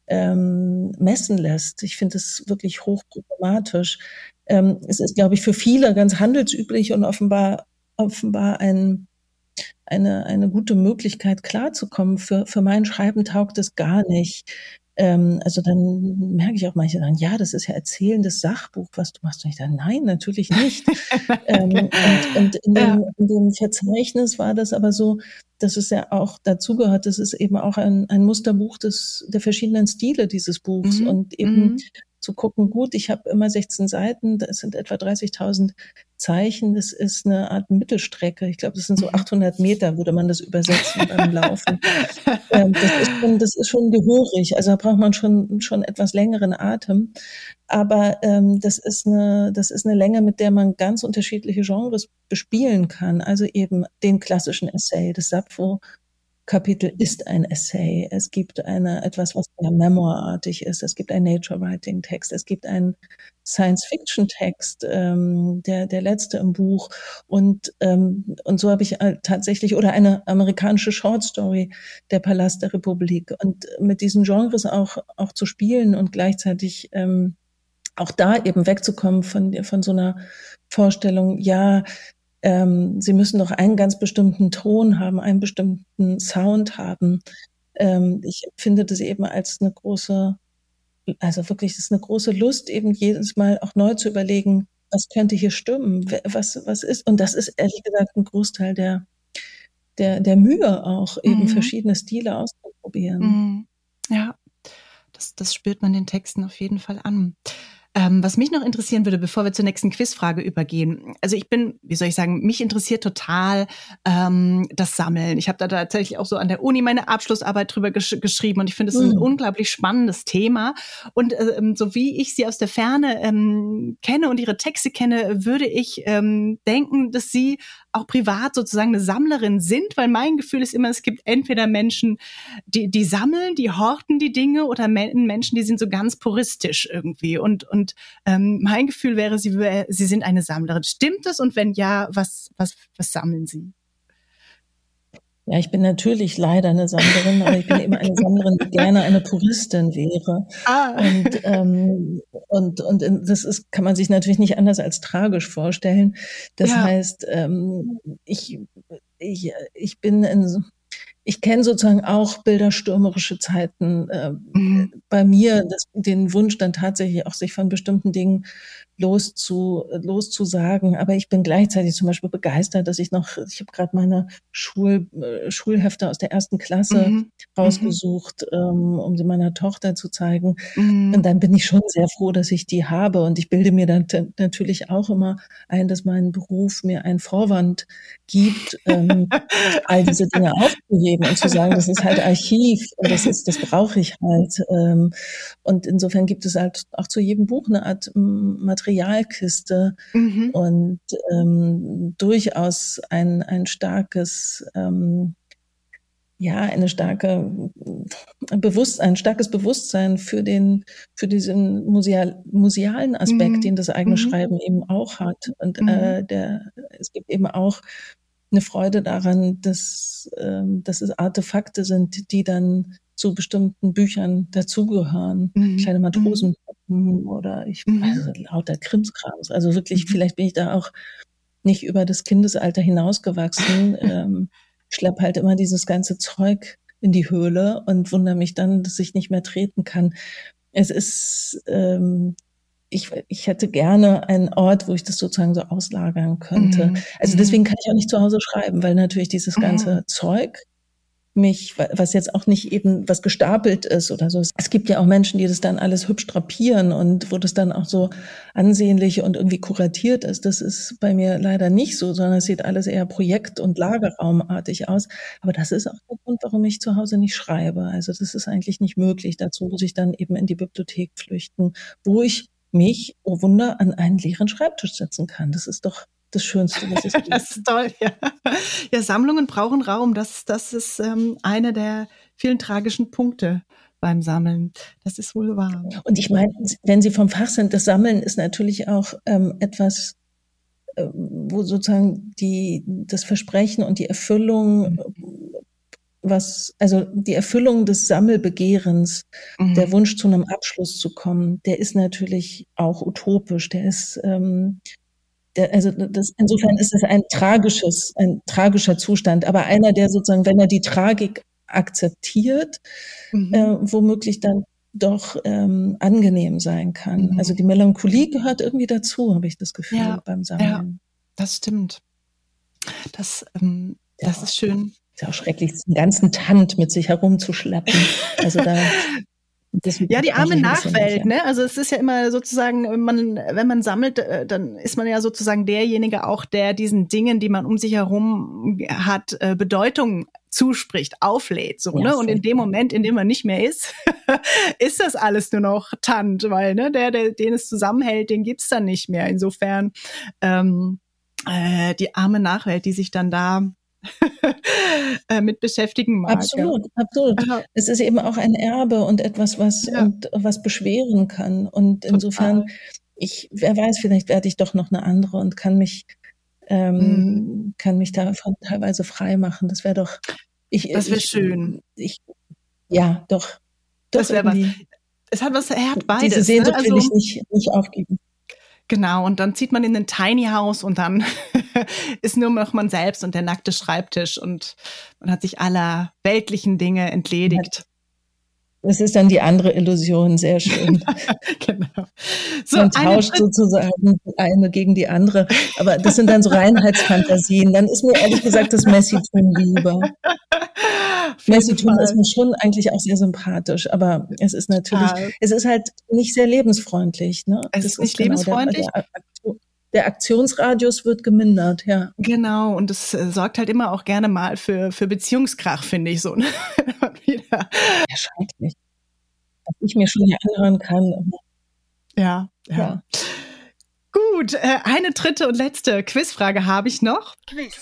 ähm, messen lässt. Ich finde es wirklich hochproblematisch. Ähm, es ist, glaube ich, für viele ganz handelsüblich und offenbar offenbar ein eine, eine gute Möglichkeit klarzukommen. Für, für mein Schreiben taugt es gar nicht. Ähm, also dann merke ich auch manche sagen, ja, das ist ja erzählendes Sachbuch, was du machst. Und ich sage, nein, natürlich nicht. ähm, und, und in, dem, ja. in dem Verzeichnis war das aber so, dass es ja auch dazu gehört, das ist eben auch ein, ein Musterbuch des, der verschiedenen Stile dieses Buchs mhm. und eben mhm zu gucken, gut, ich habe immer 16 Seiten, das sind etwa 30.000 Zeichen, das ist eine Art Mittelstrecke. Ich glaube, das sind so 800 mhm. Meter, würde man das übersetzen beim Laufen. ähm, das, ist schon, das ist schon gehörig, also da braucht man schon, schon etwas längeren Atem. Aber ähm, das, ist eine, das ist eine Länge, mit der man ganz unterschiedliche Genres bespielen kann. Also eben den klassischen Essay des Sappho Kapitel ist ein Essay. Es gibt eine, etwas, was ja memoirartig ist. Es gibt einen Nature-Writing-Text. Es gibt einen Science-Fiction-Text, ähm, der, der letzte im Buch. Und, ähm, und so habe ich äh, tatsächlich, oder eine amerikanische Short-Story, der Palast der Republik. Und mit diesen Genres auch, auch zu spielen und gleichzeitig, ähm, auch da eben wegzukommen von, von so einer Vorstellung, ja, ähm, sie müssen doch einen ganz bestimmten Ton haben, einen bestimmten Sound haben. Ähm, ich finde das eben als eine große, also wirklich, das ist eine große Lust, eben jedes Mal auch neu zu überlegen, was könnte hier stimmen, was, was ist, und das ist ehrlich gesagt ein Großteil der, der, der Mühe auch, eben mhm. verschiedene Stile auszuprobieren. Mhm. das, das spürt man den Texten auf jeden Fall an. Ähm, was mich noch interessieren würde, bevor wir zur nächsten Quizfrage übergehen. Also ich bin, wie soll ich sagen, mich interessiert total ähm, das Sammeln. Ich habe da tatsächlich auch so an der Uni meine Abschlussarbeit drüber gesch geschrieben und ich finde es mhm. ein unglaublich spannendes Thema. Und ähm, so wie ich sie aus der Ferne ähm, kenne und ihre Texte kenne, würde ich ähm, denken, dass sie auch privat sozusagen eine Sammlerin sind, weil mein Gefühl ist immer, es gibt entweder Menschen, die, die sammeln, die horten die Dinge oder Menschen, die sind so ganz puristisch irgendwie. Und, und ähm, mein Gefühl wäre, sie, sie sind eine Sammlerin. Stimmt das? Und wenn ja, was, was, was sammeln sie? Ja, ich bin natürlich leider eine Sammlerin, aber ich bin immer eine Sammlerin, die gerne eine Puristin wäre. Ah. Und, ähm, und, und das ist, kann man sich natürlich nicht anders als tragisch vorstellen. Das ja. heißt, ähm, ich, ich, ich bin in, ich kenne sozusagen auch bilderstürmerische Zeiten äh, mhm. bei mir, das, den Wunsch dann tatsächlich auch sich von bestimmten Dingen loszu, loszusagen. Aber ich bin gleichzeitig zum Beispiel begeistert, dass ich noch, ich habe gerade meine Schul, äh, Schulhefte aus der ersten Klasse mhm. rausgesucht, mhm. ähm, um sie meiner Tochter zu zeigen. Mhm. Und dann bin ich schon sehr froh, dass ich die habe. Und ich bilde mir dann natürlich auch immer ein, dass mein Beruf mir einen Vorwand gibt, ähm, all diese Dinge aufzuheben und zu sagen, das ist halt Archiv und das ist, das brauche ich halt. Ähm, und insofern gibt es halt auch zu jedem Buch eine Art Material Materialkiste mhm. und ähm, durchaus ein, ein starkes, ähm, ja, eine starke Bewusst, ein starkes Bewusstsein für den, für diesen museal, musealen Aspekt, mhm. den das eigene mhm. Schreiben eben auch hat. Und mhm. äh, der, es gibt eben auch eine Freude daran, dass, ähm, dass es Artefakte sind, die dann zu bestimmten Büchern dazugehören. Mhm. Kleine Matrosen mhm. oder ich mhm. also lauter Krimskrams. Also wirklich, mhm. vielleicht bin ich da auch nicht über das Kindesalter hinausgewachsen. ähm, schlepp halt immer dieses ganze Zeug in die Höhle und wundere mich dann, dass ich nicht mehr treten kann. Es ist, ähm, ich, ich hätte gerne einen Ort, wo ich das sozusagen so auslagern könnte. Mhm. Also deswegen kann ich auch nicht zu Hause schreiben, weil natürlich dieses ganze mhm. Zeug mich, was jetzt auch nicht eben was gestapelt ist oder so. Es gibt ja auch Menschen, die das dann alles hübsch drapieren und wo das dann auch so ansehnlich und irgendwie kuratiert ist. Das ist bei mir leider nicht so, sondern es sieht alles eher Projekt- und Lagerraumartig aus. Aber das ist auch der Grund, warum ich zu Hause nicht schreibe. Also das ist eigentlich nicht möglich. Dazu muss ich dann eben in die Bibliothek flüchten, wo ich mich, oh Wunder, an einen leeren Schreibtisch setzen kann. Das ist doch das Schönste, was es gibt. das ist toll, ja. Ja, Sammlungen brauchen Raum. Das, das ist ähm, einer der vielen tragischen Punkte beim Sammeln. Das ist wohl wahr. Und ich meine, wenn Sie vom Fach sind, das Sammeln ist natürlich auch ähm, etwas, äh, wo sozusagen die, das Versprechen und die Erfüllung, was, also die Erfüllung des Sammelbegehrens, mhm. der Wunsch zu einem Abschluss zu kommen, der ist natürlich auch utopisch. Der ist ähm, also das, insofern ist es ein tragisches, ein tragischer Zustand, aber einer, der sozusagen, wenn er die Tragik akzeptiert, mhm. äh, womöglich dann doch ähm, angenehm sein kann. Mhm. Also die Melancholie gehört irgendwie dazu, habe ich das Gefühl ja, beim Sammeln. Ja, das stimmt. Das, ähm, ja, das ist schön. Ist ja auch schrecklich, den ganzen Tand mit sich herumzuschleppen. Also da ja, die arme Nachwelt, ne? Also es ist ja immer sozusagen, wenn man, wenn man sammelt, äh, dann ist man ja sozusagen derjenige auch, der diesen Dingen, die man um sich herum hat, äh, Bedeutung zuspricht, auflädt, so, ja, ne? Und in dem Moment, in dem man nicht mehr ist, ist das alles nur noch Tant, weil, ne, der, der, den es zusammenhält, den gibt's dann nicht mehr. Insofern, ähm, äh, die arme Nachwelt, die sich dann da mit beschäftigen mag. Absolut, absolut. Aha. Es ist eben auch ein Erbe und etwas, was, ja. und, was beschweren kann. Und insofern, Total. ich, wer weiß, vielleicht werde ich doch noch eine andere und kann mich, ähm, mhm. kann mich davon teilweise frei machen. Das wäre doch, ich, das wäre schön. Ich, ja, doch. doch das wäre was. Es hat was, er hat beides. Diese Sehnsucht ne? also, will ich nicht, nicht aufgeben. Genau, und dann zieht man in ein Tiny House und dann ist nur noch man selbst und der nackte Schreibtisch und man hat sich aller weltlichen Dinge entledigt. Das ist dann die andere Illusion, sehr schön. genau. So Man tauscht sozusagen die eine gegen die andere. Aber das sind dann so Reinheitsfantasien. Dann ist mir ehrlich gesagt das Messitum lieber. Messi tun ist mir schon eigentlich auch sehr sympathisch, aber es ist natürlich, Total. es ist halt nicht sehr lebensfreundlich. Ne? Es das ist nicht genau lebensfreundlich. Der, der, der, Aktionsradius wird gemindert, ja. Genau, und das äh, sorgt halt immer auch gerne mal für, für Beziehungskrach, finde ich so. Ne? Ja, schrecklich. Was ich mir schon hier anhören kann. Ja, ja. ja. Gut, äh, eine dritte und letzte Quizfrage habe ich noch. Quiz.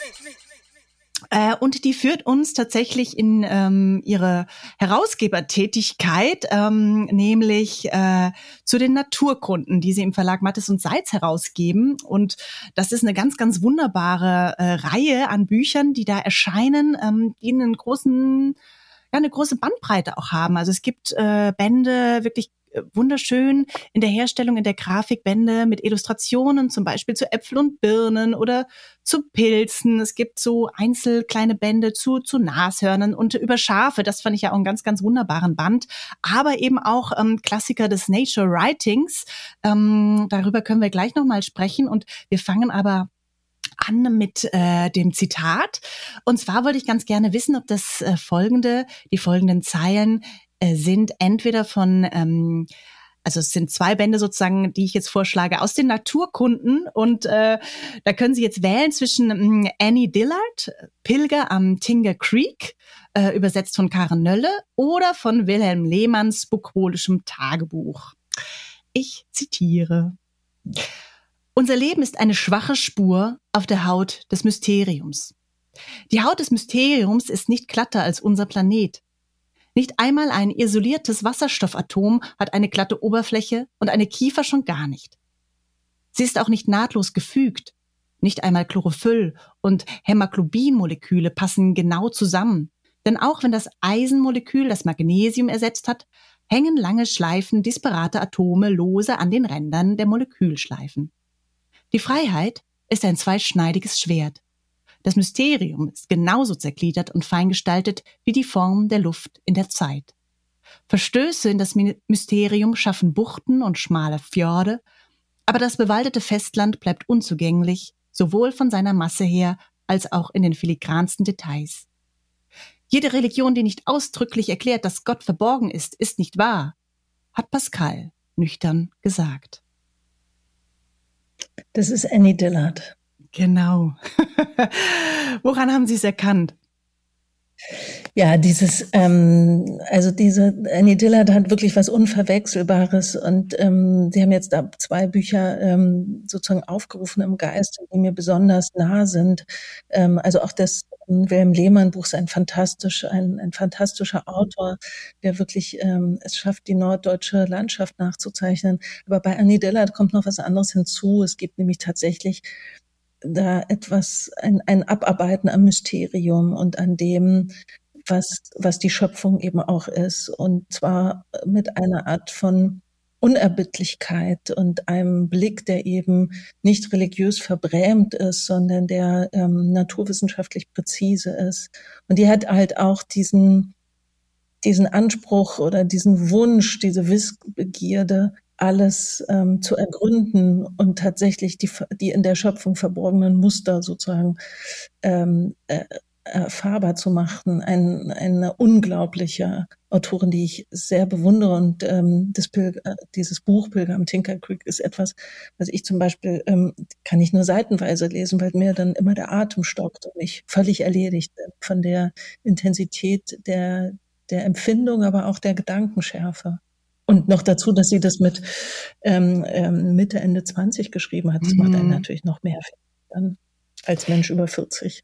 Äh, und die führt uns tatsächlich in ähm, ihre Herausgebertätigkeit, ähm, nämlich äh, zu den Naturkunden, die sie im Verlag Mattes und Seitz herausgeben. Und das ist eine ganz, ganz wunderbare äh, Reihe an Büchern, die da erscheinen, ähm, die einen großen ja, eine große Bandbreite auch haben. Also es gibt äh, Bände wirklich wunderschön in der Herstellung, in der Grafik Bände mit Illustrationen, zum Beispiel zu Äpfel und Birnen oder zu Pilzen. Es gibt so einzel kleine Bände zu, zu Nashörnern und über Schafe. Das fand ich ja auch einen ganz, ganz wunderbaren Band. Aber eben auch ähm, Klassiker des Nature Writings. Ähm, darüber können wir gleich nochmal sprechen. Und wir fangen aber an mit äh, dem Zitat. Und zwar wollte ich ganz gerne wissen, ob das äh, folgende, die folgenden Zeilen äh, sind entweder von ähm, also es sind zwei Bände sozusagen, die ich jetzt vorschlage, aus den Naturkunden. Und äh, da können Sie jetzt wählen zwischen ähm, Annie Dillard, Pilger am Tinger Creek, äh, übersetzt von Karen Nölle, oder von Wilhelm Lehmanns bukolischem Tagebuch. Ich zitiere. Unser Leben ist eine schwache Spur auf der Haut des Mysteriums. Die Haut des Mysteriums ist nicht glatter als unser Planet. Nicht einmal ein isoliertes Wasserstoffatom hat eine glatte Oberfläche und eine Kiefer schon gar nicht. Sie ist auch nicht nahtlos gefügt. Nicht einmal Chlorophyll und Hämoglobinmoleküle passen genau zusammen. Denn auch wenn das Eisenmolekül das Magnesium ersetzt hat, hängen lange Schleifen disparater Atome lose an den Rändern der Molekülschleifen. Die Freiheit ist ein zweischneidiges Schwert. Das Mysterium ist genauso zergliedert und feingestaltet wie die Form der Luft in der Zeit. Verstöße in das Mysterium schaffen Buchten und schmale Fjorde, aber das bewaldete Festland bleibt unzugänglich, sowohl von seiner Masse her als auch in den filigransten Details. Jede Religion, die nicht ausdrücklich erklärt, dass Gott verborgen ist, ist nicht wahr, hat Pascal nüchtern gesagt. Das ist Annie Dillard. Genau. Woran haben Sie es erkannt? Ja, dieses, ähm, also diese Annie Dillard hat wirklich was Unverwechselbares und ähm, sie haben jetzt da zwei Bücher ähm, sozusagen aufgerufen im Geist, die mir besonders nah sind. Ähm, also auch das Wilhelm Lehmann Buch ist ein fantastisch, ein, ein fantastischer Autor, der wirklich ähm, es schafft, die norddeutsche Landschaft nachzuzeichnen. Aber bei Annie Dillard kommt noch was anderes hinzu. Es gibt nämlich tatsächlich da etwas, ein, ein Abarbeiten am Mysterium und an dem, was, was die Schöpfung eben auch ist. Und zwar mit einer Art von Unerbittlichkeit und einem Blick, der eben nicht religiös verbrämt ist, sondern der ähm, naturwissenschaftlich präzise ist. Und die hat halt auch diesen, diesen Anspruch oder diesen Wunsch, diese Wissbegierde, alles ähm, zu ergründen und tatsächlich die, die in der Schöpfung verborgenen Muster sozusagen ähm, äh, erfahrbar zu machen. Ein, eine unglaubliche Autorin, die ich sehr bewundere. Und ähm, das Pil äh, dieses Buch Pilger am Tinker Creek ist etwas, was ich zum Beispiel, ähm, kann ich nur seitenweise lesen, weil mir dann immer der Atem stockt und ich völlig erledigt bin von der Intensität der, der Empfindung, aber auch der Gedankenschärfe. Und noch dazu, dass sie das mit ähm, ähm, Mitte, Ende 20 geschrieben hat. Das mhm. macht einen mhm. natürlich noch mehr dann als Mensch über 40.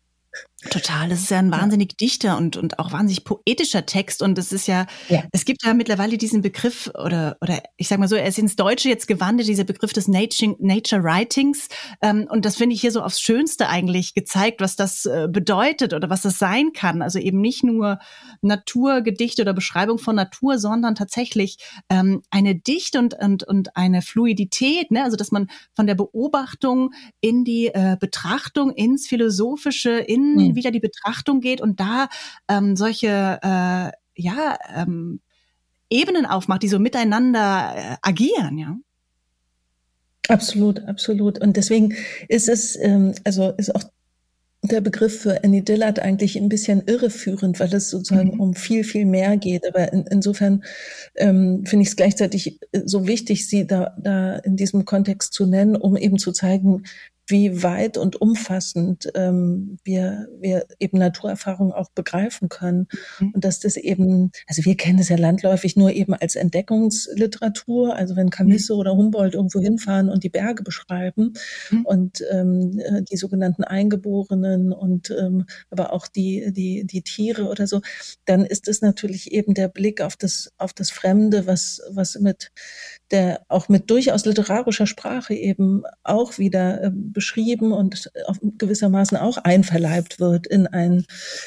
Total, das ist ja ein wahnsinnig dichter und, und auch wahnsinnig poetischer Text. Und es ist ja, ja, es gibt ja mittlerweile diesen Begriff, oder, oder ich sag mal so, er ist ins Deutsche jetzt gewandelt, dieser Begriff des Nature, Nature Writings. Ähm, und das finde ich hier so aufs Schönste eigentlich gezeigt, was das äh, bedeutet oder was das sein kann. Also eben nicht nur Naturgedicht oder Beschreibung von Natur, sondern tatsächlich ähm, eine Dichte und, und, und eine Fluidität, ne? also dass man von der Beobachtung in die äh, Betrachtung, ins Philosophische, in mhm. wieder die Betrachtung geht und da ähm, solche äh, ja ähm, Ebenen aufmacht, die so miteinander äh, agieren, ja. Absolut, absolut. Und deswegen ist es, ähm, also ist auch der Begriff für Annie Dillard eigentlich ein bisschen irreführend, weil es sozusagen mhm. um viel, viel mehr geht. Aber in, insofern ähm, finde ich es gleichzeitig äh, so wichtig, sie da, da in diesem Kontext zu nennen, um eben zu zeigen, wie weit und umfassend ähm, wir, wir eben Naturerfahrungen auch begreifen können. Mhm. Und dass das eben, also wir kennen es ja landläufig nur eben als Entdeckungsliteratur, also wenn Camisse mhm. oder Humboldt irgendwo hinfahren und die Berge beschreiben mhm. und ähm, äh, die sogenannten Eingeborenen und ähm, aber auch die, die, die Tiere oder so, dann ist es natürlich eben der Blick auf das, auf das Fremde, was, was mit der auch mit durchaus literarischer Sprache eben auch wieder äh, beschrieben und auf gewissermaßen auch einverleibt wird in einen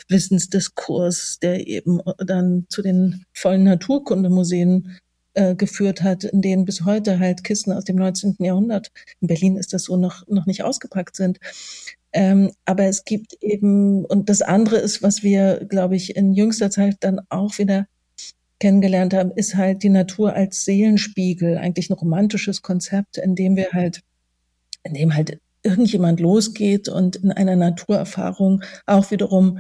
Wissensdiskurs, der eben dann zu den vollen Naturkundemuseen äh, geführt hat, in denen bis heute halt Kisten aus dem 19. Jahrhundert, in Berlin ist das so noch, noch nicht ausgepackt sind. Ähm, aber es gibt eben, und das andere ist, was wir, glaube ich, in jüngster Zeit dann auch wieder kennengelernt haben, ist halt die Natur als Seelenspiegel, eigentlich ein romantisches Konzept, in dem wir halt, in dem halt irgendjemand losgeht und in einer Naturerfahrung auch wiederum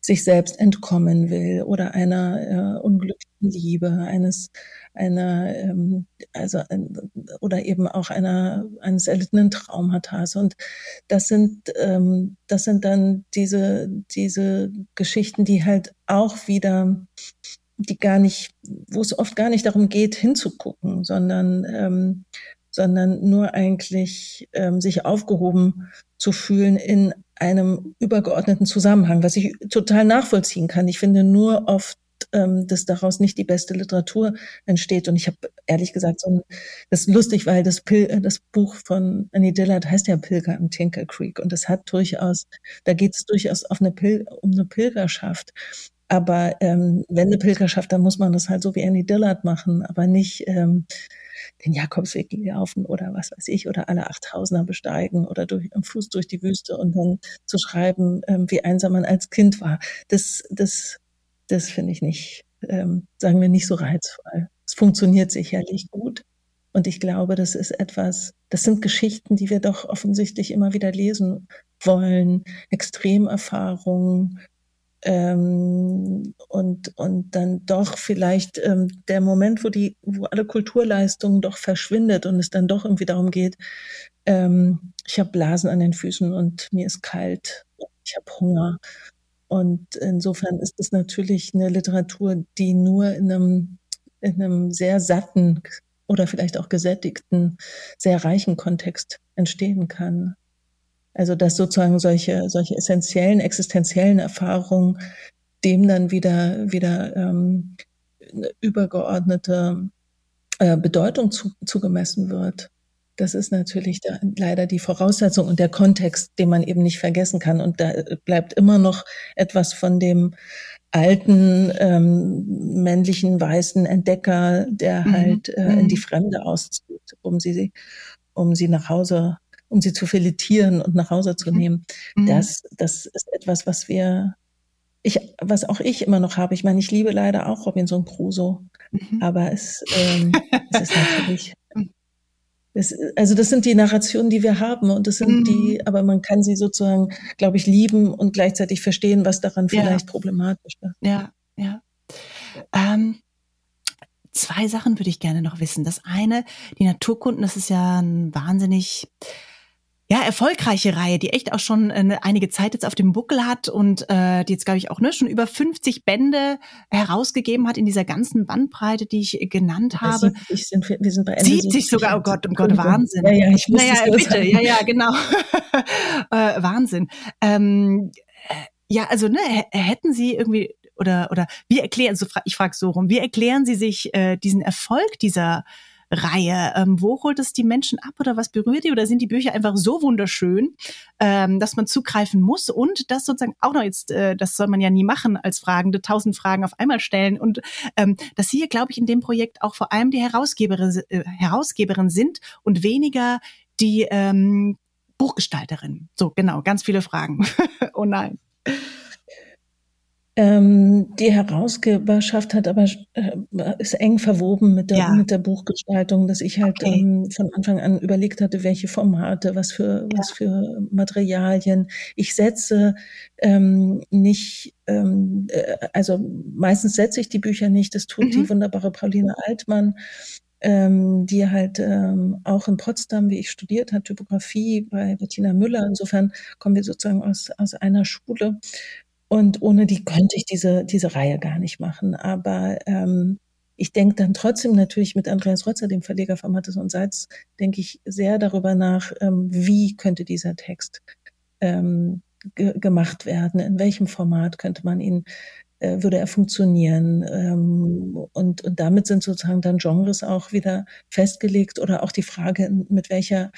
sich selbst entkommen will oder einer äh, unglücklichen Liebe, eines einer ähm, also ein, oder eben auch einer eines erlittenen Traumatas. Und das sind ähm, das sind dann diese diese Geschichten, die halt auch wieder die gar nicht, wo es oft gar nicht darum geht, hinzugucken, sondern, ähm, sondern nur eigentlich ähm, sich aufgehoben zu fühlen in einem übergeordneten Zusammenhang, was ich total nachvollziehen kann. Ich finde nur oft, ähm, dass daraus nicht die beste Literatur entsteht. Und ich habe ehrlich gesagt so ein, das ist lustig, weil das, Pil das Buch von Annie Dillard heißt ja Pilger am Tinker Creek und das hat durchaus, da geht es durchaus auf eine Pil um eine Pilgerschaft. Aber ähm, wenn eine Pilgerschaft, dann muss man das halt so wie Annie Dillard machen, aber nicht ähm, den Jakobsweg laufen oder was weiß ich, oder alle Achttausender besteigen oder durch, am Fuß durch die Wüste und dann zu schreiben, ähm, wie einsam man als Kind war. Das, das, das finde ich nicht, ähm, sagen wir, nicht so reizvoll. Es funktioniert sicherlich gut. Und ich glaube, das ist etwas, das sind Geschichten, die wir doch offensichtlich immer wieder lesen wollen. Extremerfahrungen, ähm, und, und dann doch vielleicht ähm, der Moment, wo die, wo alle Kulturleistungen doch verschwindet und es dann doch irgendwie darum geht, ähm, ich habe Blasen an den Füßen und mir ist kalt, ich habe Hunger. Und insofern ist es natürlich eine Literatur, die nur in einem, in einem sehr satten oder vielleicht auch gesättigten, sehr reichen Kontext entstehen kann. Also dass sozusagen solche, solche essentiellen, existenziellen Erfahrungen dem dann wieder, wieder ähm, übergeordnete äh, Bedeutung zu, zugemessen wird. Das ist natürlich da leider die Voraussetzung und der Kontext, den man eben nicht vergessen kann. Und da bleibt immer noch etwas von dem alten ähm, männlichen weißen Entdecker, der mhm. halt äh, in die mhm. Fremde auszieht, um sie, um sie nach Hause um sie zu filetieren und nach Hause zu mhm. nehmen. Mhm. Das, das ist etwas, was wir, ich, was auch ich immer noch habe. Ich meine, ich liebe leider auch Robinson Crusoe, mhm. aber es, ähm, es ist natürlich, es, also das sind die Narrationen, die wir haben und das sind mhm. die, aber man kann sie sozusagen, glaube ich, lieben und gleichzeitig verstehen, was daran vielleicht ja. problematisch ist. Ja, ja. Ähm, zwei Sachen würde ich gerne noch wissen. Das eine, die Naturkunden, das ist ja ein wahnsinnig ja, erfolgreiche Reihe, die echt auch schon äh, einige Zeit jetzt auf dem Buckel hat und äh, die jetzt, glaube ich, auch ne, schon über 50 Bände herausgegeben hat in dieser ganzen Bandbreite, die ich genannt habe. 70 sind wir, wir sind bei Ende 70 sogar, oh Gott, oh Gott, Wahnsinn. Ja, ja, ich muss naja, bitte, sagen. ja, ja, genau. äh, Wahnsinn. Ähm, äh, ja, also ne, hätten Sie irgendwie oder oder wie erklären, so ich frage so rum, wie erklären Sie sich äh, diesen Erfolg dieser Reihe. Ähm, wo holt es die Menschen ab oder was berührt die? Oder sind die Bücher einfach so wunderschön, ähm, dass man zugreifen muss und das sozusagen auch noch jetzt, äh, das soll man ja nie machen als Fragende, tausend Fragen auf einmal stellen und ähm, dass Sie hier, glaube ich, in dem Projekt auch vor allem die Herausgeberin, äh, Herausgeberin sind und weniger die ähm, Buchgestalterin. So, genau, ganz viele Fragen. oh nein. Ähm, die Herausgeberschaft hat aber äh, ist eng verwoben mit der, ja. mit der Buchgestaltung, dass ich halt okay. ähm, von Anfang an überlegt hatte, welche Formate, was für ja. was für Materialien. Ich setze ähm, nicht, ähm, äh, also meistens setze ich die Bücher nicht. Das tut mhm. die wunderbare Pauline Altmann ähm, die halt ähm, auch in Potsdam, wie ich studiert hat, Typografie bei Bettina Müller. Insofern kommen wir sozusagen aus, aus einer Schule. Und ohne die könnte ich diese, diese Reihe gar nicht machen. Aber ähm, ich denke dann trotzdem natürlich mit Andreas Rötzer, dem Verleger von Mattes und Salz, denke ich sehr darüber nach, ähm, wie könnte dieser Text ähm, ge gemacht werden, in welchem Format könnte man ihn, äh, würde er funktionieren. Ähm, und, und damit sind sozusagen dann Genres auch wieder festgelegt oder auch die Frage, mit welcher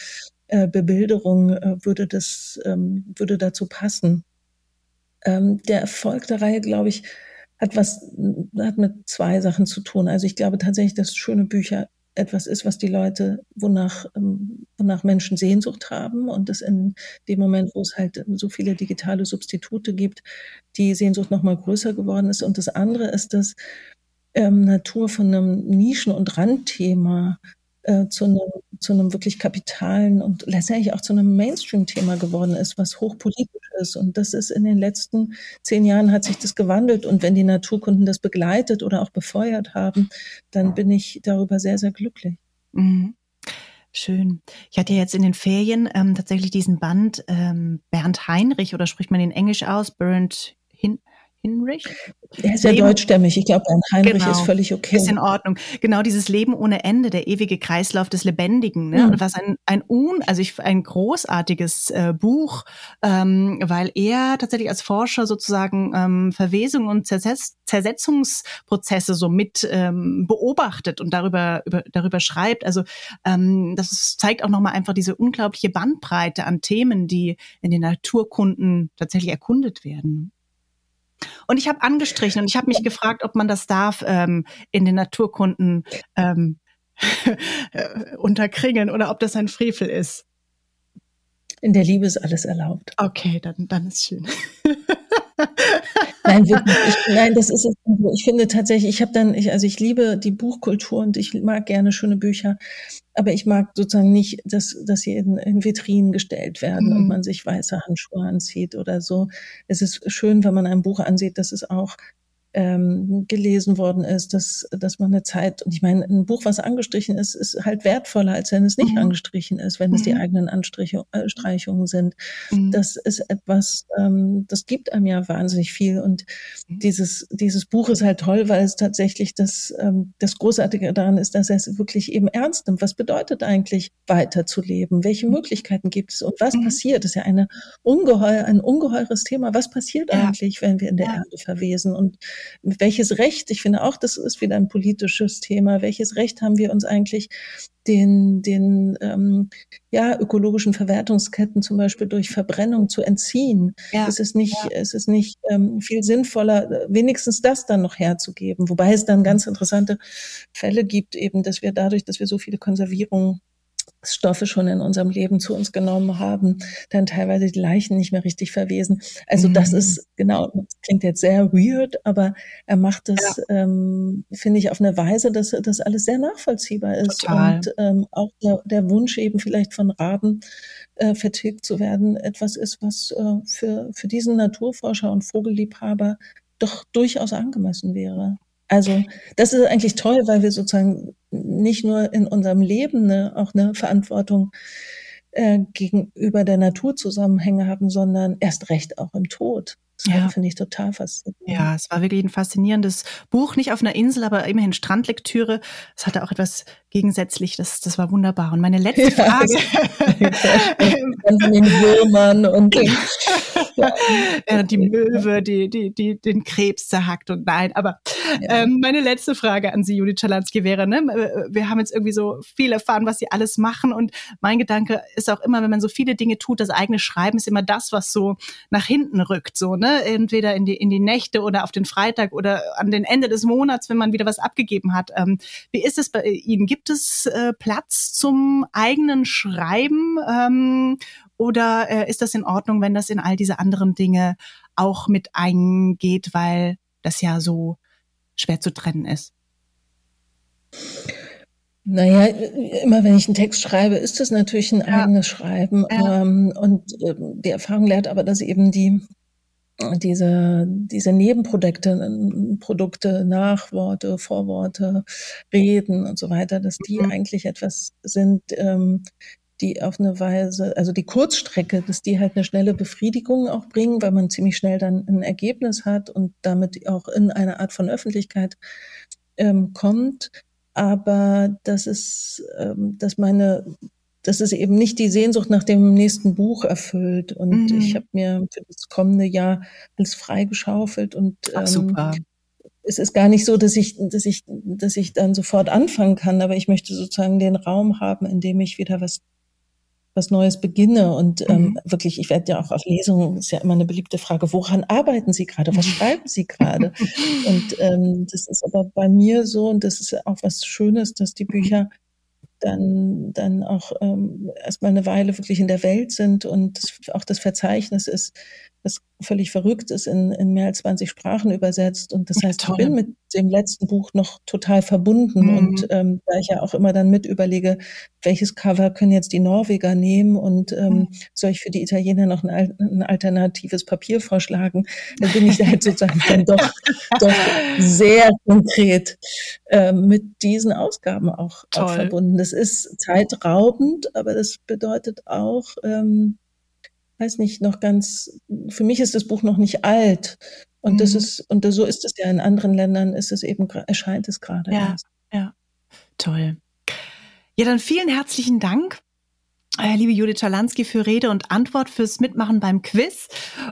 äh, Bebilderung äh, würde das, ähm, würde dazu passen. Ähm, der Erfolg der Reihe, glaube ich, hat was, hat mit zwei Sachen zu tun. Also ich glaube tatsächlich, dass schöne Bücher etwas ist, was die Leute, wonach, ähm, wonach Menschen Sehnsucht haben und das in dem Moment, wo es halt so viele digitale Substitute gibt, die Sehnsucht noch mal größer geworden ist. Und das andere ist, dass ähm, Natur von einem Nischen- und Randthema äh, zu, einem, zu einem wirklich kapitalen und letztendlich auch zu einem Mainstream-Thema geworden ist, was hochpolitisch ist. Und das ist in den letzten zehn Jahren hat sich das gewandelt. Und wenn die Naturkunden das begleitet oder auch befeuert haben, dann bin ich darüber sehr, sehr glücklich. Mhm. Schön. Ich hatte jetzt in den Ferien ähm, tatsächlich diesen Band ähm, Bernd Heinrich oder spricht man den Englisch aus? Bernd Hin Hinrich? Er ist ja Leben, deutschstämmig. Ich glaube, ein Heinrich genau, ist völlig okay. Ist in Ordnung. Genau dieses Leben ohne Ende, der ewige Kreislauf des Lebendigen. Ne? Mhm. Und was ein, ein un, also ich, ein großartiges äh, Buch, ähm, weil er tatsächlich als Forscher sozusagen ähm, Verwesung und Zersetz, Zersetzungsprozesse so mit ähm, beobachtet und darüber, über, darüber schreibt. Also ähm, das zeigt auch nochmal einfach diese unglaubliche Bandbreite an Themen, die in den Naturkunden tatsächlich erkundet werden. Und ich habe angestrichen und ich habe mich gefragt, ob man das darf ähm, in den Naturkunden ähm, unterkringeln oder ob das ein Frevel ist. In der Liebe ist alles erlaubt. Okay, dann, dann ist schön. nein, wirklich, ich, nein, das ist es. Ich finde tatsächlich, ich habe dann, ich, also ich liebe die Buchkultur und ich mag gerne schöne Bücher, aber ich mag sozusagen nicht, dass, dass sie in, in Vitrinen gestellt werden mhm. und man sich weiße Handschuhe anzieht oder so. Es ist schön, wenn man ein Buch ansieht, dass es auch ähm, gelesen worden ist, dass, dass man eine Zeit, und ich meine, ein Buch, was angestrichen ist, ist halt wertvoller, als wenn es nicht mhm. angestrichen ist, wenn mhm. es die mhm. eigenen Anstreichungen äh, sind. Mhm. Das ist etwas, ähm, das gibt einem ja wahnsinnig viel. Und mhm. dieses, dieses Buch ist halt toll, weil es tatsächlich das, ähm, das Großartige daran ist, dass er es wirklich eben ernst nimmt. Was bedeutet eigentlich weiterzuleben? Welche mhm. Möglichkeiten gibt es und was passiert? Das ist ja eine ungeheuer, ein ungeheures Thema. Was passiert ja. eigentlich, wenn wir in der ja. Erde verwesen? Und welches Recht, ich finde auch, das ist wieder ein politisches Thema, welches Recht haben wir uns eigentlich den, den ähm, ja, ökologischen Verwertungsketten zum Beispiel durch Verbrennung zu entziehen. Ja, es ist nicht, ja. es ist nicht ähm, viel sinnvoller, wenigstens das dann noch herzugeben. Wobei es dann ganz interessante Fälle gibt, eben, dass wir dadurch, dass wir so viele Konservierungen Stoffe schon in unserem Leben zu uns genommen haben, dann teilweise die Leichen nicht mehr richtig verwesen. Also mhm. das ist genau, das klingt jetzt sehr weird, aber er macht das, ja. ähm, finde ich, auf eine Weise, dass das alles sehr nachvollziehbar ist Total. und ähm, auch der, der Wunsch eben vielleicht von Raben äh, vertilgt zu werden, etwas ist, was äh, für für diesen Naturforscher und Vogelliebhaber doch durchaus angemessen wäre. Also das ist eigentlich toll, weil wir sozusagen nicht nur in unserem Leben ne, auch eine Verantwortung äh, gegenüber der Naturzusammenhänge haben, sondern erst recht auch im Tod. Das ja. finde ich total faszinierend. Ja, es war wirklich ein faszinierendes Buch, nicht auf einer Insel, aber immerhin Strandlektüre. Es hatte auch etwas gegensätzlich, das, das war wunderbar. Und meine letzte Frage. von den Würmern und den, ja. die Möwe, die, die, die den Krebs zerhackt und nein. Aber ja. ähm, meine letzte Frage an Sie, Judith Schalansky, wäre, ne, wir haben jetzt irgendwie so viel erfahren, was Sie alles machen. Und mein Gedanke ist auch immer, wenn man so viele Dinge tut, das eigene Schreiben ist immer das, was so nach hinten rückt. So, ne? Ne, entweder in die, in die Nächte oder auf den Freitag oder an den Ende des Monats, wenn man wieder was abgegeben hat. Ähm, wie ist es bei Ihnen? Gibt es äh, Platz zum eigenen Schreiben ähm, oder äh, ist das in Ordnung, wenn das in all diese anderen Dinge auch mit eingeht, weil das ja so schwer zu trennen ist? Naja, immer wenn ich einen Text schreibe, ist es natürlich ein ja. eigenes Schreiben. Ja. Ähm, und äh, die Erfahrung lehrt aber, dass eben die diese, diese Nebenprodukte, Produkte, Nachworte, Vorworte, Reden und so weiter, dass die mhm. eigentlich etwas sind, ähm, die auf eine Weise, also die Kurzstrecke, dass die halt eine schnelle Befriedigung auch bringen, weil man ziemlich schnell dann ein Ergebnis hat und damit auch in eine Art von Öffentlichkeit ähm, kommt aber das ist, ähm, dass meine, dass es eben nicht die Sehnsucht nach dem nächsten Buch erfüllt. Und mhm. ich habe mir für das kommende Jahr alles freigeschaufelt und Ach, super. Ähm, es ist gar nicht so, dass ich, dass ich, dass ich dann sofort anfangen kann, aber ich möchte sozusagen den Raum haben, in dem ich wieder was was Neues beginne. Und ähm, mhm. wirklich, ich werde ja auch auf Lesungen, ist ja immer eine beliebte Frage, woran arbeiten Sie gerade? Was schreiben Sie gerade? und ähm, das ist aber bei mir so, und das ist auch was Schönes, dass die Bücher dann, dann auch ähm, erstmal eine Weile wirklich in der Welt sind und auch das Verzeichnis ist das völlig verrückt ist, in, in mehr als 20 Sprachen übersetzt. Und das heißt, Toll. ich bin mit dem letzten Buch noch total verbunden. Mhm. Und ähm, da ich ja auch immer dann mit überlege, welches Cover können jetzt die Norweger nehmen und ähm, mhm. soll ich für die Italiener noch ein, ein alternatives Papier vorschlagen, dann bin ich halt sozusagen dann doch, doch sehr konkret äh, mit diesen Ausgaben auch, auch verbunden. Das ist zeitraubend, aber das bedeutet auch, ähm, weiß nicht, noch ganz, für mich ist das Buch noch nicht alt. Und mhm. das ist, und so ist es ja in anderen Ländern, ist es eben, erscheint es gerade. Ja, erst. ja, toll. Ja, dann vielen herzlichen Dank. Äh, liebe Judith Schalansky, für Rede und Antwort, fürs Mitmachen beim Quiz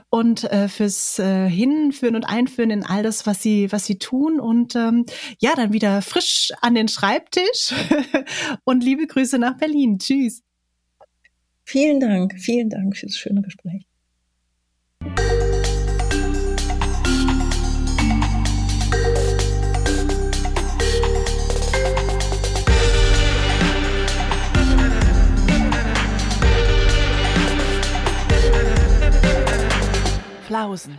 und äh, fürs äh, Hinführen und Einführen in all das, was Sie, was Sie tun. Und ähm, ja, dann wieder frisch an den Schreibtisch. und liebe Grüße nach Berlin. Tschüss. Vielen Dank, vielen Dank für das schöne Gespräch. Flausen.